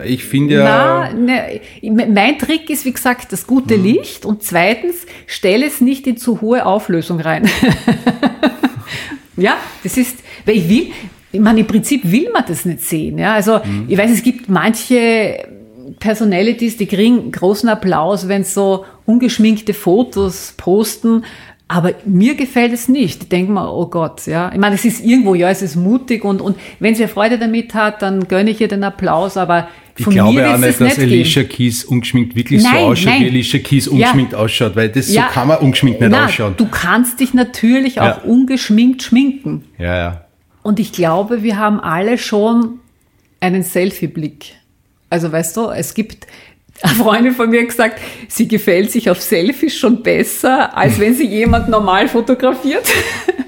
Ich finde ja. Na, ne, mein Trick ist, wie gesagt, das gute mhm. Licht und zweitens, stelle es nicht in zu hohe Auflösung rein. [laughs] ja, das ist, weil ich will, ich meine, im Prinzip will man das nicht sehen. Ja, also, mhm. ich weiß, es gibt manche Personalities, die kriegen großen Applaus, wenn so ungeschminkte Fotos posten. Aber mir gefällt es nicht. Ich denke mal, oh Gott, ja. Ich meine, es ist irgendwo, ja, es ist mutig und, und wenn sie Freude damit hat, dann gönne ich ihr den Applaus, aber Ich Von glaube mir auch nicht, das dass nicht Alicia Keys ungeschminkt wirklich Nein, so ausschaut, nein. wie Alicia Keys ungeschminkt ausschaut, weil das so kann man ungeschminkt nicht Na, ausschauen. Du kannst dich natürlich auch Ja. ungeschminkt schminken. Ja, ja. Und ich glaube, wir haben alle schon einen Selfie-Blick. Also weißt du, es gibt, eine Freundin von mir hat gesagt, sie gefällt sich auf Selfies schon besser, als wenn sie jemand normal fotografiert.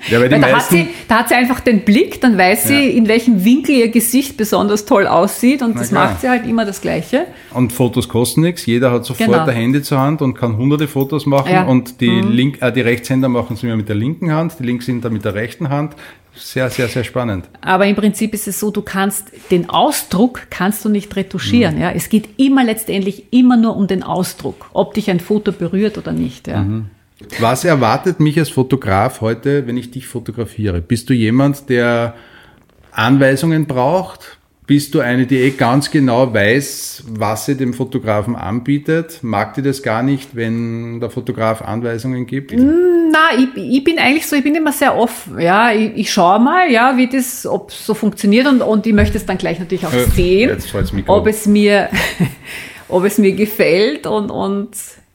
Ja, weil die da, hat meisten- sie, da hat sie einfach den Blick, dann weiß sie, Ja. in welchem Winkel ihr Gesicht besonders toll aussieht und das klar. macht sie halt immer das Gleiche. Und Fotos kosten nichts. Jeder hat sofort Genau. ein Handy zur Hand und kann hunderte Fotos machen. Ja. Mhm. Und die, Link, äh, die Rechtshänder machen es immer mit der linken Hand, die Linkshänder mit der rechten Hand. Sehr, sehr, sehr spannend. Aber im Prinzip ist es so, du kannst den Ausdruck kannst du nicht retuschieren. Ja, es geht immer letztendlich immer nur um den Ausdruck, ob dich ein Foto berührt oder nicht. Ja. Was erwartet mich als Fotograf heute, wenn ich dich fotografiere? Bist du jemand, der Anweisungen braucht? Bist du eine, die eh ganz genau weiß, was sie dem Fotografen anbietet? Mag die das gar nicht, wenn der Fotograf Anweisungen gibt? Na, ich, ich bin eigentlich so, ich bin immer sehr offen. Ja, ich, ich schaue mal, ja, wie das, ob es so funktioniert und, und ich möchte es dann gleich natürlich auch Äh, sehen, ob es mir, [laughs] ob es mir gefällt und, und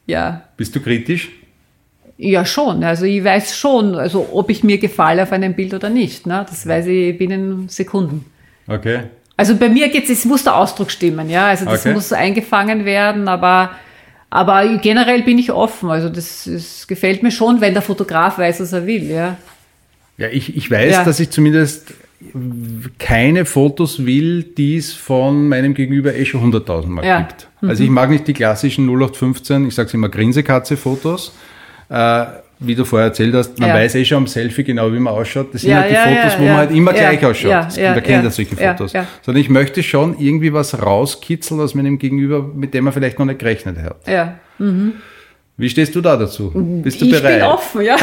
ja, Bist du kritisch? ja schon. Also ich weiß schon, also ob ich mir gefalle auf einem Bild oder nicht. Ne? Das weiß ich binnen Sekunden. Okay. Also bei mir geht's, es muss der Ausdruck stimmen, ja. Also das Okay. muss eingefangen werden, aber, aber generell bin ich offen. Also das, das gefällt mir schon, wenn der Fotograf weiß, was er will, ja. Ja, ich, ich weiß, Ja. dass ich zumindest keine Fotos will, die es von meinem Gegenüber eh schon 100.000 Mal Ja. gibt. Also ich mag nicht die klassischen 0815, ich sage es immer Grinsekatze-Fotos. Äh, wie du vorher erzählt hast, man Ja. weiß eh schon am Selfie genau, wie man ausschaut. Das sind Ja, halt die ja, Fotos, ja, wo ja. man halt immer Ja, gleich ausschaut. ja, Das- ja, Wer kennt ja. solche Fotos? ja. Sondern ich möchte schon irgendwie was rauskitzeln aus meinem Gegenüber, mit dem man vielleicht noch nicht gerechnet hat. Ja. Wie stehst du da dazu? Bist du ich bereit? bin offen, ja.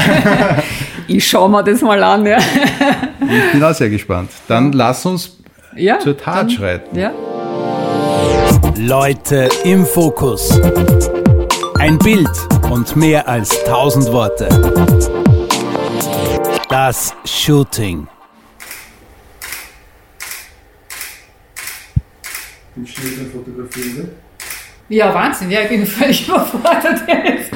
[laughs] ich schaue mir das mal an, ja. Ich bin auch sehr gespannt. Dann lass uns ja zur Tat dann- schreiten. Ja. Leute im Fokus. Ein Bild und mehr als 1000 Worte. Das Shooting. Wie steht denn Fotografie? ja, Wahnsinn, ja, ich bin [laughs] völlig überfordert jetzt.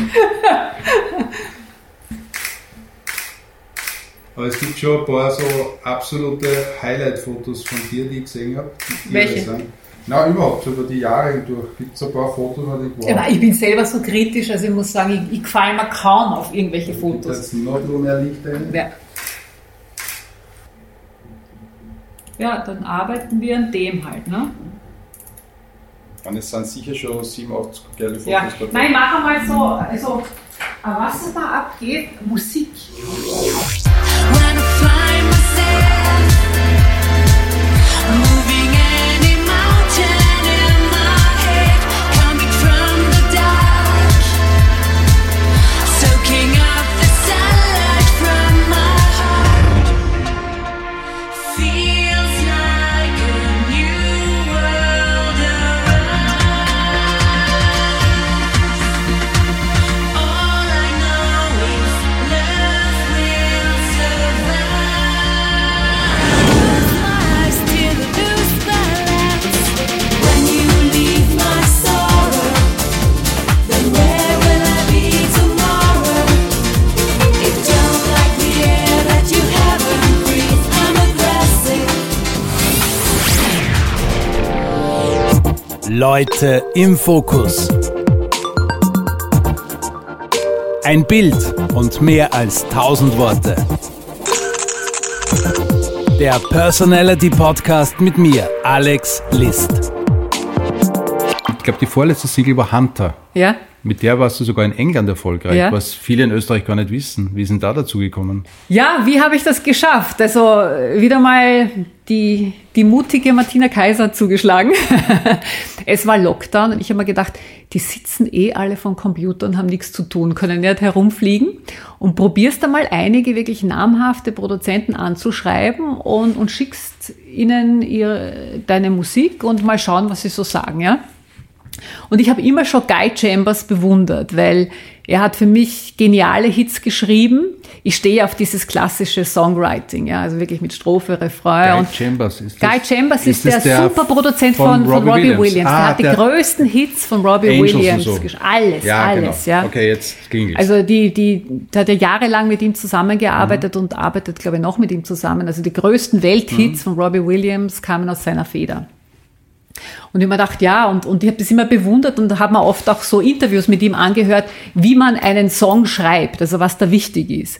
Aber es gibt schon ein paar so absolute Highlight-Fotos von dir, die ich gesehen habe. die Welche? sind. Na, überhaupt, so über die Jahre hindurch. Gibt es ein paar Fotos, wo ich wow, Aber ich bin selber so kritisch, also ich muss sagen, ich, ich gefalle mir kaum auf irgendwelche Fotos. Jetzt noch ein bisschen mehr Licht ein. Ja. Ja, dann arbeiten wir an dem halt, ne? Und es sind sicher schon 7, 8 geile Fotos Ja. dabei. Nein, machen mal so, also, was da abgeht, Musik. Leute im Fokus. Ein Bild und mehr als 1000 Worte. Der Personality Podcast mit mir, Alex List. Ich glaube, die vorletzte Single war Hunter. Ja? Mit der warst du sogar in England erfolgreich, Ja. was viele in Österreich gar nicht wissen. Wie sind da dazu gekommen? Ja, wie habe ich das geschafft? Also äh, wieder mal die, die mutige Martina Kaiser zugeschlagen. [laughs] es war Lockdown und ich habe mir gedacht, die sitzen eh alle vom Computer und haben nichts zu tun, können nicht herumfliegen und probierst einmal einige wirklich namhafte Produzenten anzuschreiben und, und schickst ihnen ihre, deine Musik und mal schauen, was sie so sagen, ja. Und ich habe immer schon Guy Chambers bewundert, weil er hat für mich geniale Hits geschrieben. Ich stehe auf dieses klassische Songwriting, ja, also wirklich mit Strophe, Refrain Guy und Chambers ist Guy das- Chambers ist, das der, Superproduzent von, von Robbie, Williams. Ah, der hat die der größten Hits von Robbie Angels Williams so. gesch- Alles, ja, alles, genau. ja. Okay, jetzt klingelt Also die, die, der hat ja jahrelang mit ihm zusammengearbeitet und arbeitet, glaube ich, noch mit ihm zusammen. Also die größten Welthits von Robbie Williams kamen aus seiner Feder. Und ich habe mir gedacht, ja, und, und ich habe das immer bewundert und habe mir oft auch so Interviews mit ihm angehört, wie man einen Song schreibt, also was da wichtig ist.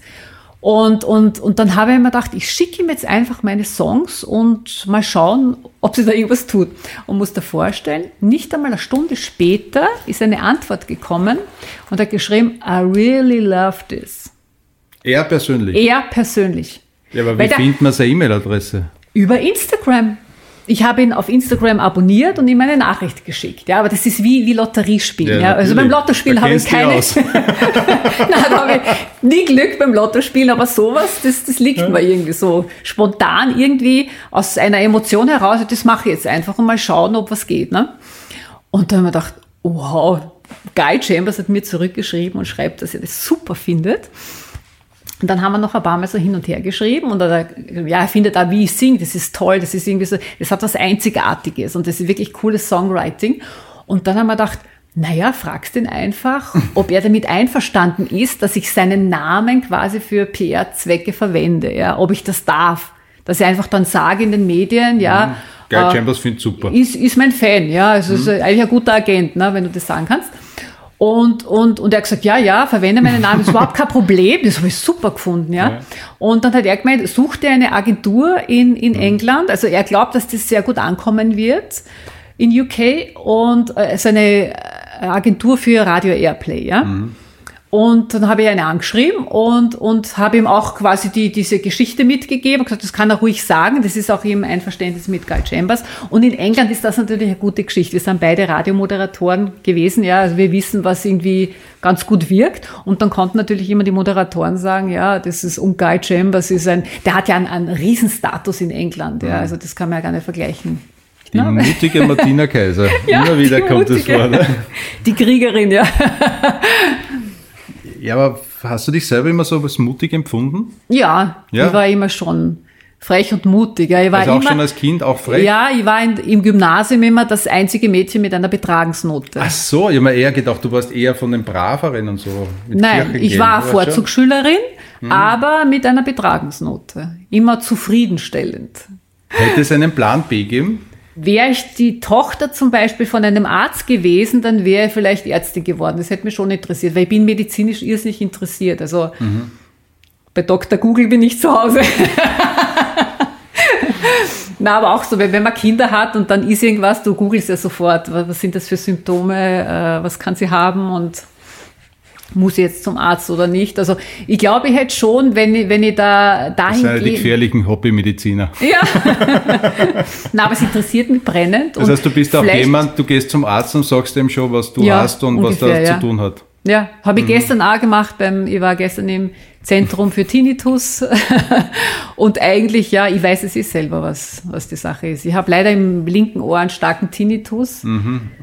Und, und, und dann habe ich mir gedacht, ich schicke ihm jetzt einfach meine Songs und mal schauen, ob sich da irgendwas tut. Und muss dir vorstellen, nicht einmal eine Stunde später ist eine Antwort gekommen und er hat geschrieben, I really love this. Er persönlich. Er persönlich. ja, aber wie Weil der- findet man seine E-Mail-Adresse? Über Instagram. Ich habe ihn auf Instagram abonniert und ihm eine Nachricht geschickt. Ja, aber das ist wie, wie Lotteriespielen. Ja, Ja, Also beim Lottospiel Da habe ich keine. [laughs] Nein, da habe ich nie Glück beim Lottospielen, aber sowas, das, das liegt mir irgendwie so spontan irgendwie aus einer Emotion heraus. Das mache ich jetzt einfach und mal schauen, ob was geht. Ne? Und dann habe ich mir gedacht, wow, Guy Chambers hat mir zurückgeschrieben und schreibt, dass er das super findet. Und dann haben wir noch ein paar Mal so hin und her geschrieben und er, ja, er findet auch, wie ich singe, das ist toll, das ist irgendwie so, das hat was Einzigartiges und das ist wirklich cooles Songwriting. Und dann haben wir gedacht, naja, fragst ihn einfach, [laughs] ob er damit einverstanden ist, dass ich seinen Namen quasi für PR-Zwecke verwende, ja, ob ich das darf. Dass ich einfach dann sage in den Medien, ja, Guy äh, Chambers findet super. ist, ist mein Fan, ja. Also ist eigentlich ein guter Agent, ne, wenn du das sagen kannst. Und, und, und er hat gesagt, ja, ja, verwende meinen Namen, ist überhaupt kein Problem. Das habe ich super gefunden, ja. Und dann hat er gemeint, such dir eine Agentur in, in England. Also er glaubt, dass das sehr gut ankommen wird in UK und äh, so eine äh, Agentur für Radio Airplay, ja. Und dann habe ich eine angeschrieben und, und habe ihm auch quasi die, diese Geschichte mitgegeben und gesagt, das kann er ruhig sagen. Das ist auch im Einverständnis mit Guy Chambers. Und in England ist das natürlich eine gute Geschichte. Wir sind beide Radiomoderatoren gewesen, ja. Also wir wissen, was irgendwie ganz gut wirkt. Und dann konnten natürlich immer die Moderatoren sagen, ja, das ist, und Guy Chambers ist ein, der hat ja einen, einen Riesenstatus in England, ja. Also das kann man ja gar nicht vergleichen. Die mutige Martina Kaiser. [laughs] Immer wieder kommt das mutige. vor. Ne? [laughs] Die Kriegerin, ja. Ja, aber hast du dich selber immer so was mutig empfunden? Ja, Ja? ich war immer schon frech und mutig. Ja, ich war Also auch immer, schon als Kind, auch frech? Ja, ich war in, im Gymnasium immer das einzige Mädchen mit einer Betragensnote. Ach so, ich habe mir eher gedacht, du warst eher von den Braveren und so. mit Nein, Kirchen ich gehen. war Vorzugsschülerin, Hm. aber mit einer Betragensnote. Immer zufriedenstellend. Hätte es einen Plan B gegeben? Wäre ich die Tochter zum Beispiel von einem Arzt gewesen, dann wäre ich vielleicht Ärztin geworden. Das hätte mich schon interessiert, weil ich bin medizinisch irrsinnig interessiert. Also Mhm. bei Dr. Google bin ich zu Hause. [laughs] Na, aber auch so, wenn wenn man Kinder hat und dann ist irgendwas, du googelst ja sofort, was was sind das für Symptome, äh, was kann sie haben und muss ich jetzt zum Arzt oder nicht. Also ich glaube, ich hätte schon, wenn ich, wenn ich da Das dahin sind ja die gehe. gefährlichen Hobbymediziner. Ja. [laughs] Na, aber es interessiert mich brennend. Das heißt, du bist auch jemand, du gehst zum Arzt und sagst ihm schon, was du Ja, hast und was ungefähr, da ja. zu tun hat. Ja, habe Mhm. ich gestern auch gemacht. Beim, ich war gestern im Zentrum für Tinnitus. [laughs] und eigentlich, ja, ich weiß es ist selber, was, was die Sache ist. Ich habe leider im linken Ohr einen starken Tinnitus.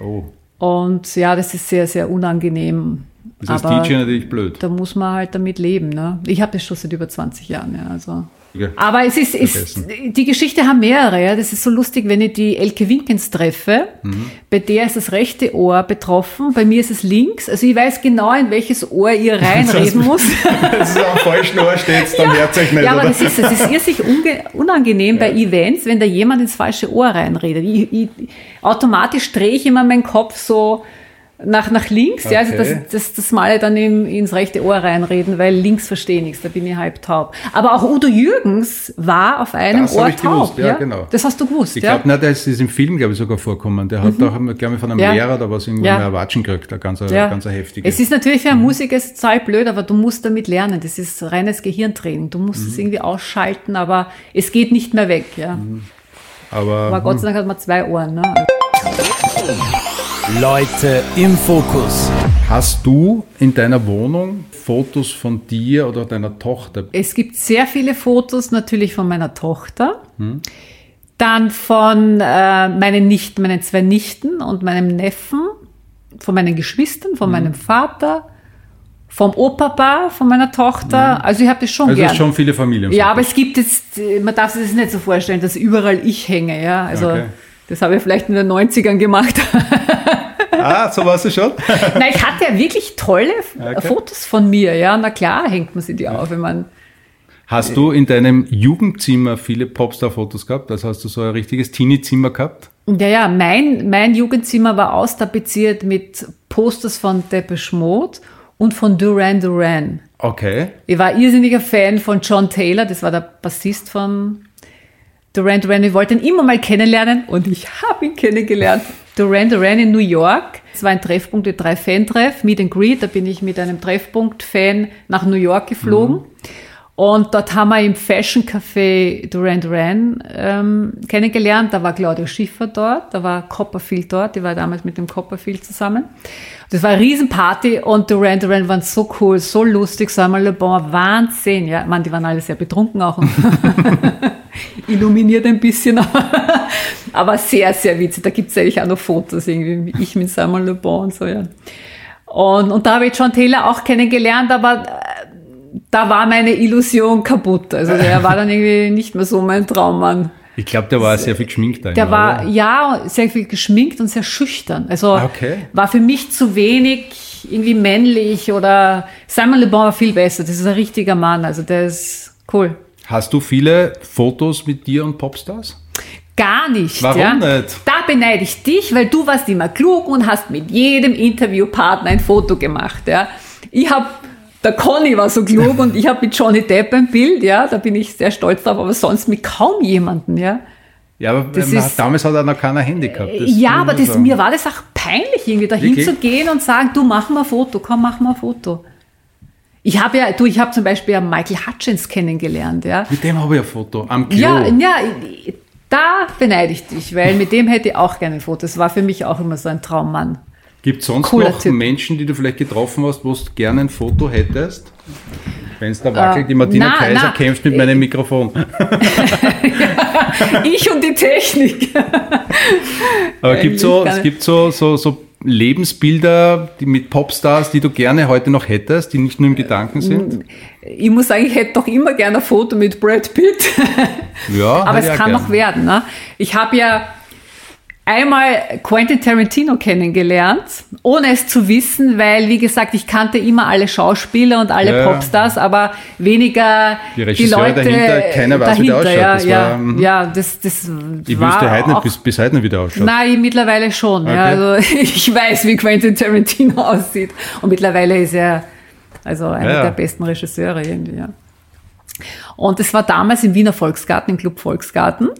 Oh, Und ja, das ist sehr, sehr unangenehm. Das ist Aber DJ natürlich blöd. da muss man halt damit leben. Ne? Ich habe das schon seit über 20 Jahren. Ja, also. Ja. Aber es ist, ist die Geschichte haben mehrere. Ja. Das ist so lustig, wenn ich die Elke Winkens treffe. Mhm. Bei der ist das rechte Ohr betroffen, bei mir ist es links. Also ich weiß genau, in welches Ohr ihr reinreden muss. [laughs] Das ist am falschen Ohr steht, dann hört euch nicht. Ja, aber oder? das ist, das ist irrsinnig unangenehm bei Events, wenn da jemand ins falsche Ohr reinredet. Ich, ich, automatisch drehe ich immer meinen Kopf so nach, nach links, ja, also Okay. das, das, das mal dann im, ins rechte Ohr reinreden, weil links verstehe ich nichts, da bin ich halb taub. Aber auch Udo Jürgens war auf einem Das Ohr ich gewusst, taub. ja, genau. Das hast du gewusst, Ich ja? glaube, das ist im Film, glaube ich, sogar vorkommen. Der hat auch, glaube ich, von einem Ja. Lehrer da was irgendwie Ja. ja. Watschen gekriegt, ein ganz, Ja. ganz heftige. Es ist natürlich für einen Musiker ist total blöd, aber du musst damit lernen. Das ist reines Gehirntraining. Du musst Mhm. es irgendwie ausschalten, aber es geht nicht mehr weg. Ja. aber Aber Gott sei Dank hat man zwei Ohren. Ne? Leute im Fokus. hast du in deiner Wohnung Fotos von dir oder deiner Tochter? Es gibt sehr viele Fotos natürlich von meiner Tochter, dann von äh, meinen Nichten, meinen zwei Nichten und meinem Neffen. von meinen Geschwistern, von meinem Vater, vom Opapa, von meiner Tochter. Also ich habe das schon Also gern. schon viele Familien. Ja, aber es gibt jetzt, man darf sich das nicht so vorstellen, dass überall ich hänge, ja. Also Okay. das habe ich vielleicht in den 90ern gemacht. [laughs] Ah, so warst du schon? [laughs] Nein, ich hatte ja wirklich tolle Okay. Fotos von mir, ja. Na klar hängt man sie die auf, wenn man. Hast du in deinem Jugendzimmer viele Popstar-Fotos gehabt? Also hast du so ein richtiges Teenie-Zimmer gehabt? Ja, ja, mein, mein Jugendzimmer war austapeziert mit Posters von Depeche Mode und von Duran Duran. Okay. Ich war irrsinniger Fan von John Taylor, das war der Bassist von Duran Duran. Ich wollte ihn immer mal kennenlernen und ich habe ihn kennengelernt. [laughs] Duran Duran in New York. Es war ein Treffpunkt, der drei Fan-Treff, Meet and Greet. Da bin ich mit einem Treffpunkt-Fan nach New York geflogen. Und dort haben wir im Fashion Café Duran Duran ähm, kennengelernt. Da war Claudia Schiffer dort, da war Copperfield dort. Die war damals mit dem Copperfield zusammen. Das war eine Riesenparty und Duran Duran waren so cool, so lustig. Samuel Le Bon, Wahnsinn. Ja, man, die waren alle sehr betrunken auch. [laughs] Illuminiert ein bisschen, aber sehr, sehr witzig. Da gibt's eigentlich auch noch Fotos, irgendwie, wie ich mit Samuel Le Bon und so, ja. Und, und da habe ich John Taylor auch kennengelernt, aber da war meine Illusion kaputt. Also der war dann irgendwie nicht mehr so mein Traummann. Ich glaube, der war sehr viel geschminkt da. Der war, oder? ja, sehr viel geschminkt und sehr schüchtern. Also Ah, okay. war für mich zu wenig irgendwie männlich oder Simon Le Bon war viel besser. Das ist ein richtiger Mann. Also der ist cool. Hast du viele Fotos mit dir und Popstars? Gar nicht. Warum ja. nicht? Da beneide ich dich, weil du warst immer klug und hast mit jedem Interviewpartner ein Foto gemacht. Ja. Ich habe, der Conny war so klug und ich habe mit Johnny Depp ein Bild, ja, da bin ich sehr stolz drauf, aber sonst mit kaum jemanden, ja. Ja, aber Das man ist- damals hat er noch keiner Handy gehabt. Ja, aber das, sagen. mir war das auch peinlich, irgendwie dahin Wirklich? zu gehen und sagen, du mach mal ein Foto, komm, mach mal ein Foto. Ich habe ja, du, ich habe zum Beispiel ja Michael Hutchins kennengelernt, ja. Mit dem habe ich ein Foto. Am Klo. Ja, ja, da beneide ich dich, weil mit dem hätte ich auch gerne ein Foto. Das war für mich auch immer so ein Traummann. Gibt es sonst Cooler noch Typ. Menschen, die du vielleicht getroffen hast, wo du gerne ein Foto hättest? Wenn es da wackelt, die Martina Äh, na, Kaiser na. kämpft mit meinem Mikrofon. [laughs] Ich und die Technik. [laughs] Aber gibt so, es gibt so, so, so Lebensbilder die mit Popstars, die du gerne heute noch hättest, die nicht nur im Gedanken sind? Ich muss sagen, ich hätte doch immer gerne ein Foto mit Brad Pitt. Ja, [laughs] Aber es kann noch werden. Ne? Ich habe ja einmal Quentin Tarantino kennengelernt, ohne es zu wissen, weil, wie gesagt, ich kannte immer alle Schauspieler und alle Ja, ja. Popstars, aber weniger Die die, Regisseure Leute dahinter, keiner weiß, wie der ausschaut. Ja, Das ja, war, mhm. ja, das, das Ich war wüsste heute nicht, bis, bis heute nicht, wie der ausschaut. Nein, mittlerweile schon. Ja, Okay. also [laughs] ich weiß, wie Quentin Tarantino [laughs] aussieht. Und mittlerweile ist er also einer Ja, ja. der besten Regisseure irgendwie, ja. Und es war damals im Wiener Volksgarten, im Club Volksgarten.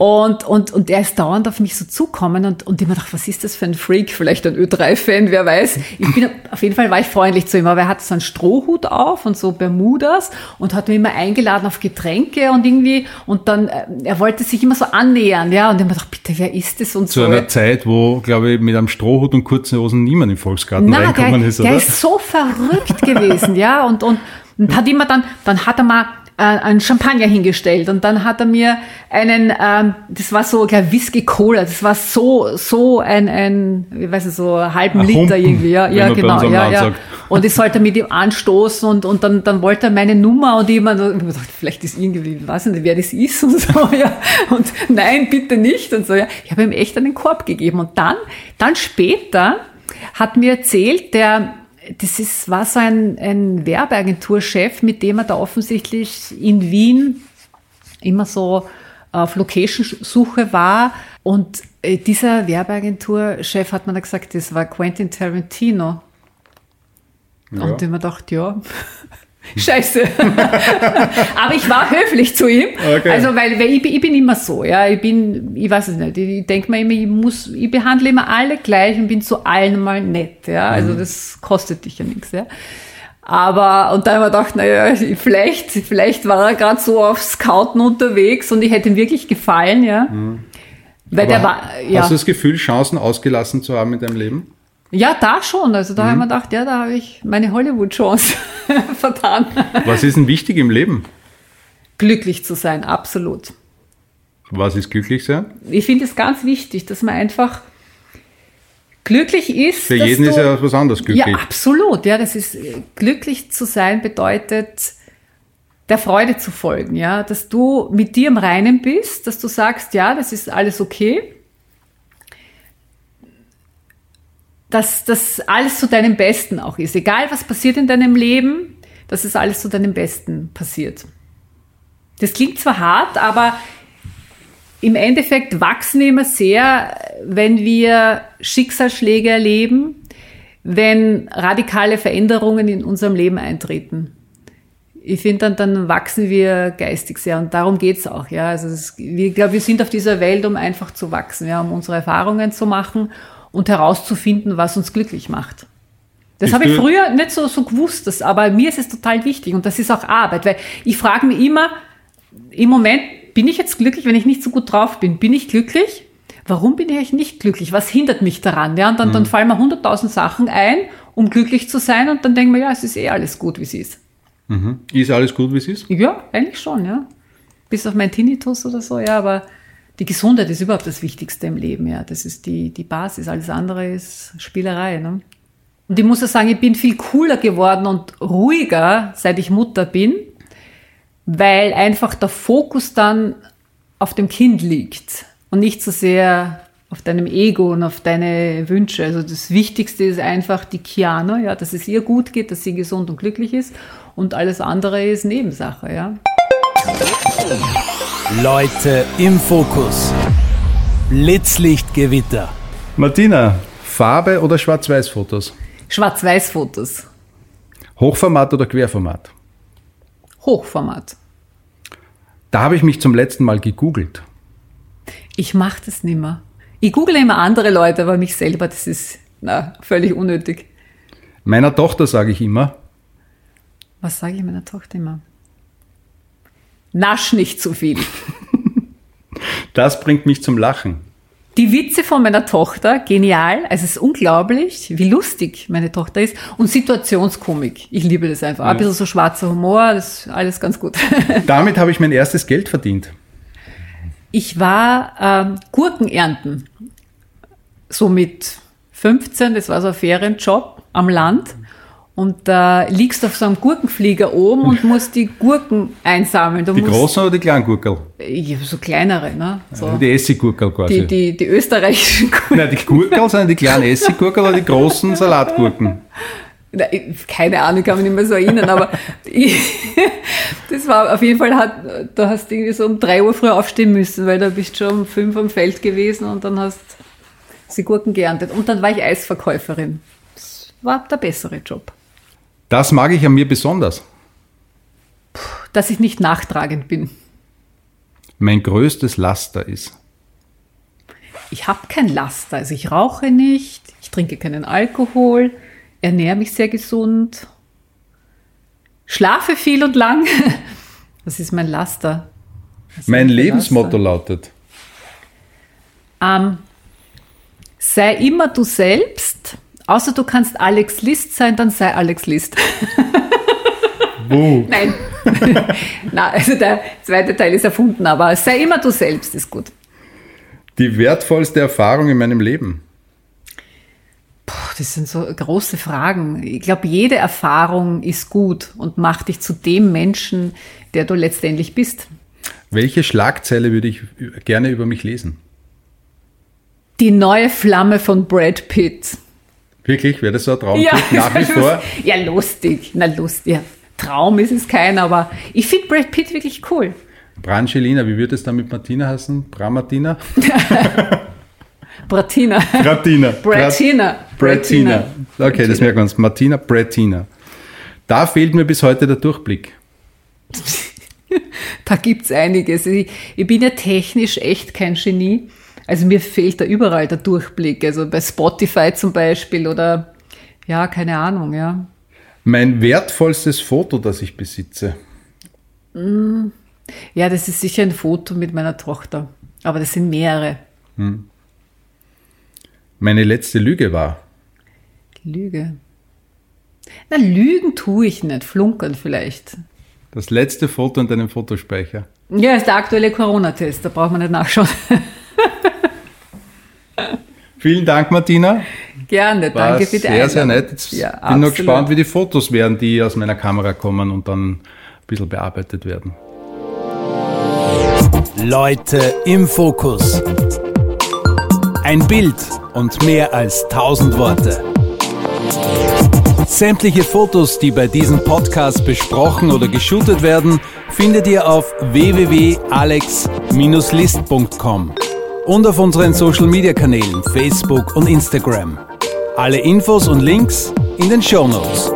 Und, und, und er ist dauernd auf mich so zukommen und, und ich mir gedacht, was ist das für ein Freak? Vielleicht ein Ö3-Fan, wer weiß. Ich bin, [laughs] auf jeden Fall war ich freundlich zu ihm, aber er hatte so einen Strohhut auf und so Bermudas und hat mich immer eingeladen auf Getränke und irgendwie, und dann, äh, er wollte sich immer so annähern, ja, und mir gedacht, bitte, wer ist das und Zu so. einer Zeit, wo, glaube ich, mit einem Strohhut und kurzen Hosen niemand im Volksgarten Na, reinkommen der, ist, der oder? ist so verrückt gewesen, ja, und, und, und hat immer dann, dann hat er mal äh, einen Champagner hingestellt und dann hat er mir einen, ähm, das war so, glaub, Whisky Cola, das war so, so ein, ein, wie weiß ich, so einen halben Ein Liter Humpen, irgendwie, ja, ja, man bei genau, ja, Land ja. sagt. [laughs] Und ich sollte mit ihm anstoßen und, und dann, dann wollte er meine Nummer und ich ich hab gedacht, vielleicht ist irgendwie, ich weiß nicht, wer das ist und so, [laughs] ja. Und nein, bitte nicht und so, ja. Ich habe ihm echt einen Korb gegeben und dann, dann später hat mir erzählt, der, das ist, war so ein, ein Werbeagenturchef, mit dem er da offensichtlich in Wien immer so auf Location-Suche war. Und äh, dieser Werbeagenturchef hat mir dann gesagt, das war Quentin Tarantino. Und ich mir gedacht, ja, [laughs] scheiße. [laughs] Aber ich war höflich zu ihm. Okay. Also, weil, weil ich, bin- ich bin immer so, ja. Ich bin, ich weiß es nicht, ich denke mir immer, ich muss, ich behandle immer alle gleich und bin zu allen mal nett, ja. Also, das kostet dich ja nichts, ja. Aber, und dann habe ich mir gedacht, naja, vielleicht, vielleicht war er gerade so auf Scouten unterwegs und ich hätte ihm wirklich gefallen, ja. Weil der Aber war, ja. Hast du das Gefühl, Chancen ausgelassen zu haben in deinem Leben? Ja, da schon. Also da habe ich Mhm. mir gedacht, ja, da habe ich meine Hollywood-Chance [laughs] vertan. Was ist denn wichtig im Leben? Glücklich zu sein, absolut. Was ist glücklich sein? Ich finde es ganz wichtig, dass man einfach Glücklich ist, Für jeden du, ist ja was anderes glücklich. Ja, absolut. Ja, das ist äh, glücklich zu sein bedeutet der Freude zu folgen, ja, dass du mit dir im Reinen bist, dass du sagst, ja, das ist alles okay. Dass das alles zu deinem Besten auch ist. Egal was passiert in deinem Leben, dass es alles zu deinem Besten passiert. Das klingt zwar hart, aber im Endeffekt wachsen wir immer sehr, wenn wir Schicksalsschläge erleben, wenn radikale Veränderungen in unserem Leben eintreten. Ich finde, dann, dann wachsen wir geistig sehr und darum geht's auch. Ja. Also es, wir, glaube, wir sind auf dieser Welt, um einfach zu wachsen, ja, um unsere Erfahrungen zu machen und herauszufinden, was uns glücklich macht. Das habe ich früher nicht so, so gewusst, das, aber mir ist es total wichtig und das ist auch Arbeit, weil ich frage mich immer, im Moment bin ich jetzt glücklich, wenn ich nicht so gut drauf bin. Bin ich glücklich? Warum bin ich eigentlich nicht glücklich? Was hindert mich daran? Ja, und dann, dann fallen mir hunderttausend Sachen ein, um glücklich zu sein und dann denken wir, ja, es ist eh alles gut, wie es ist. Ist alles gut, wie es ist? Ja, eigentlich schon, ja. Bis auf mein Tinnitus oder so, ja, aber die Gesundheit ist überhaupt das Wichtigste im Leben, ja. Das ist die, die Basis. Alles andere ist Spielerei, ne? Und ich muss ja sagen, ich bin viel cooler geworden und ruhiger, seit ich Mutter bin, weil einfach der Fokus dann auf dem Kind liegt und nicht so sehr auf deinem Ego und auf deine Wünsche. Also das Wichtigste ist einfach die Kiana, ja, dass es ihr gut geht, dass sie gesund und glücklich ist und alles andere ist Nebensache, ja. Leute im Fokus. Blitzlichtgewitter. Martina, Farbe oder Schwarz-Weiß-Fotos? Schwarz-Weiß-Fotos, Hochformat oder Querformat? Hochformat. Da habe ich mich zum letzten Mal gegoogelt. Ich mache das nimmer. Ich google immer andere Leute, aber mich selber, das ist na, völlig unnötig. Meiner Tochter sage ich immer, Was sage ich meiner Tochter immer? Nasch nicht zu viel. [laughs] das bringt mich zum Lachen. Die Witze von meiner Tochter, genial. Also es ist unglaublich, wie lustig meine Tochter ist. Und Situationskomik. Ich liebe das einfach. Ein bisschen so schwarzer Humor, das ist alles ganz gut. [laughs] Damit habe ich mein erstes Geld verdient. Ich war ähm, Gurken ernten. So mit 15, das war so ein Ferienjob am Land. Und da liegst du auf so einem Gurkenflieger oben und musst die Gurken einsammeln. Du Die großen oder die kleinen Gurkel? Ja, so kleinere, ne? So. Die Essiggurkel quasi. Die, die, die österreichischen Gurken. Nein, die Gurkel sind die kleinen [laughs] Essiggurkel oder die großen Salatgurken? Keine Ahnung, kann mich nicht mehr so erinnern, aber ich, [laughs] das war auf jeden Fall, hat, da hast du irgendwie so um drei Uhr früh aufstehen müssen, weil da bist du schon um fünf am Feld gewesen und dann hast sie Gurken geerntet. Und dann war ich Eisverkäuferin. Das war der bessere Job. Das mag ich an mir besonders. Dass ich nicht nachtragend bin. Mein größtes Laster ist. Ich habe kein Laster, also ich rauche nicht, ich trinke keinen Alkohol, ernähre mich sehr gesund, schlafe viel und lang. [laughs] Das ist mein Laster. Ist mein Lebensmotto Laster? lautet. Ähm, sei immer du selbst, außer du kannst Alex List sein, dann sei Alex List. Buh. Nein. [laughs] Na, also der zweite Teil ist erfunden, aber sei immer du selbst ist gut. Die wertvollste Erfahrung in meinem Leben. Puh, das sind so große Fragen. Ich glaube, jede Erfahrung ist gut und macht dich zu dem Menschen, der du letztendlich bist. Welche Schlagzeile würde ich gerne über mich lesen? Die neue Flamme von Brad Pitt. Wirklich? Wäre das so ein Traum? Nach wie [laughs] vor? Ja, lustig. Na, lustig. Ja, Traum ist es kein, aber ich finde Brad Pitt wirklich cool. Brangelina, wie würde es dann mit Martina heißen? Bramartina? [laughs] Bratina. [laughs] Bratina. Bratina. Bratina. Okay, das merken wir uns. Martina Bratina. Da fehlt mir bis heute der Durchblick. Da gibt's einiges. Ich, ich bin ja technisch echt kein Genie. Also mir fehlt da überall der Durchblick. Also bei Spotify zum Beispiel oder ja, keine Ahnung, ja. Mein wertvollstes Foto, das ich besitze. Ja, das ist sicher ein Foto mit meiner Tochter. Aber das sind mehrere. Meine letzte Lüge war. Lüge. Na, Lügen tue ich nicht. Flunkern vielleicht. Das letzte Foto in deinem Fotospeicher. Ja, ist der aktuelle Corona-Test. Da braucht man nicht nachschauen. [laughs] Vielen Dank, Martina. Gerne, War danke für die sehr, Einladung. sehr nett. Jetzt Ja, bin nur absolut. gespannt, wie die Fotos werden, die aus meiner Kamera kommen und dann ein bisschen bearbeitet werden. Leute im Fokus. Ein Bild und mehr als 1000 Worte. Sämtliche Fotos, die bei diesem Podcast besprochen oder geshootet werden, findet ihr auf www.alex-list.com und auf unseren Social Media Kanälen Facebook und Instagram. Alle Infos und Links in den Show Notes.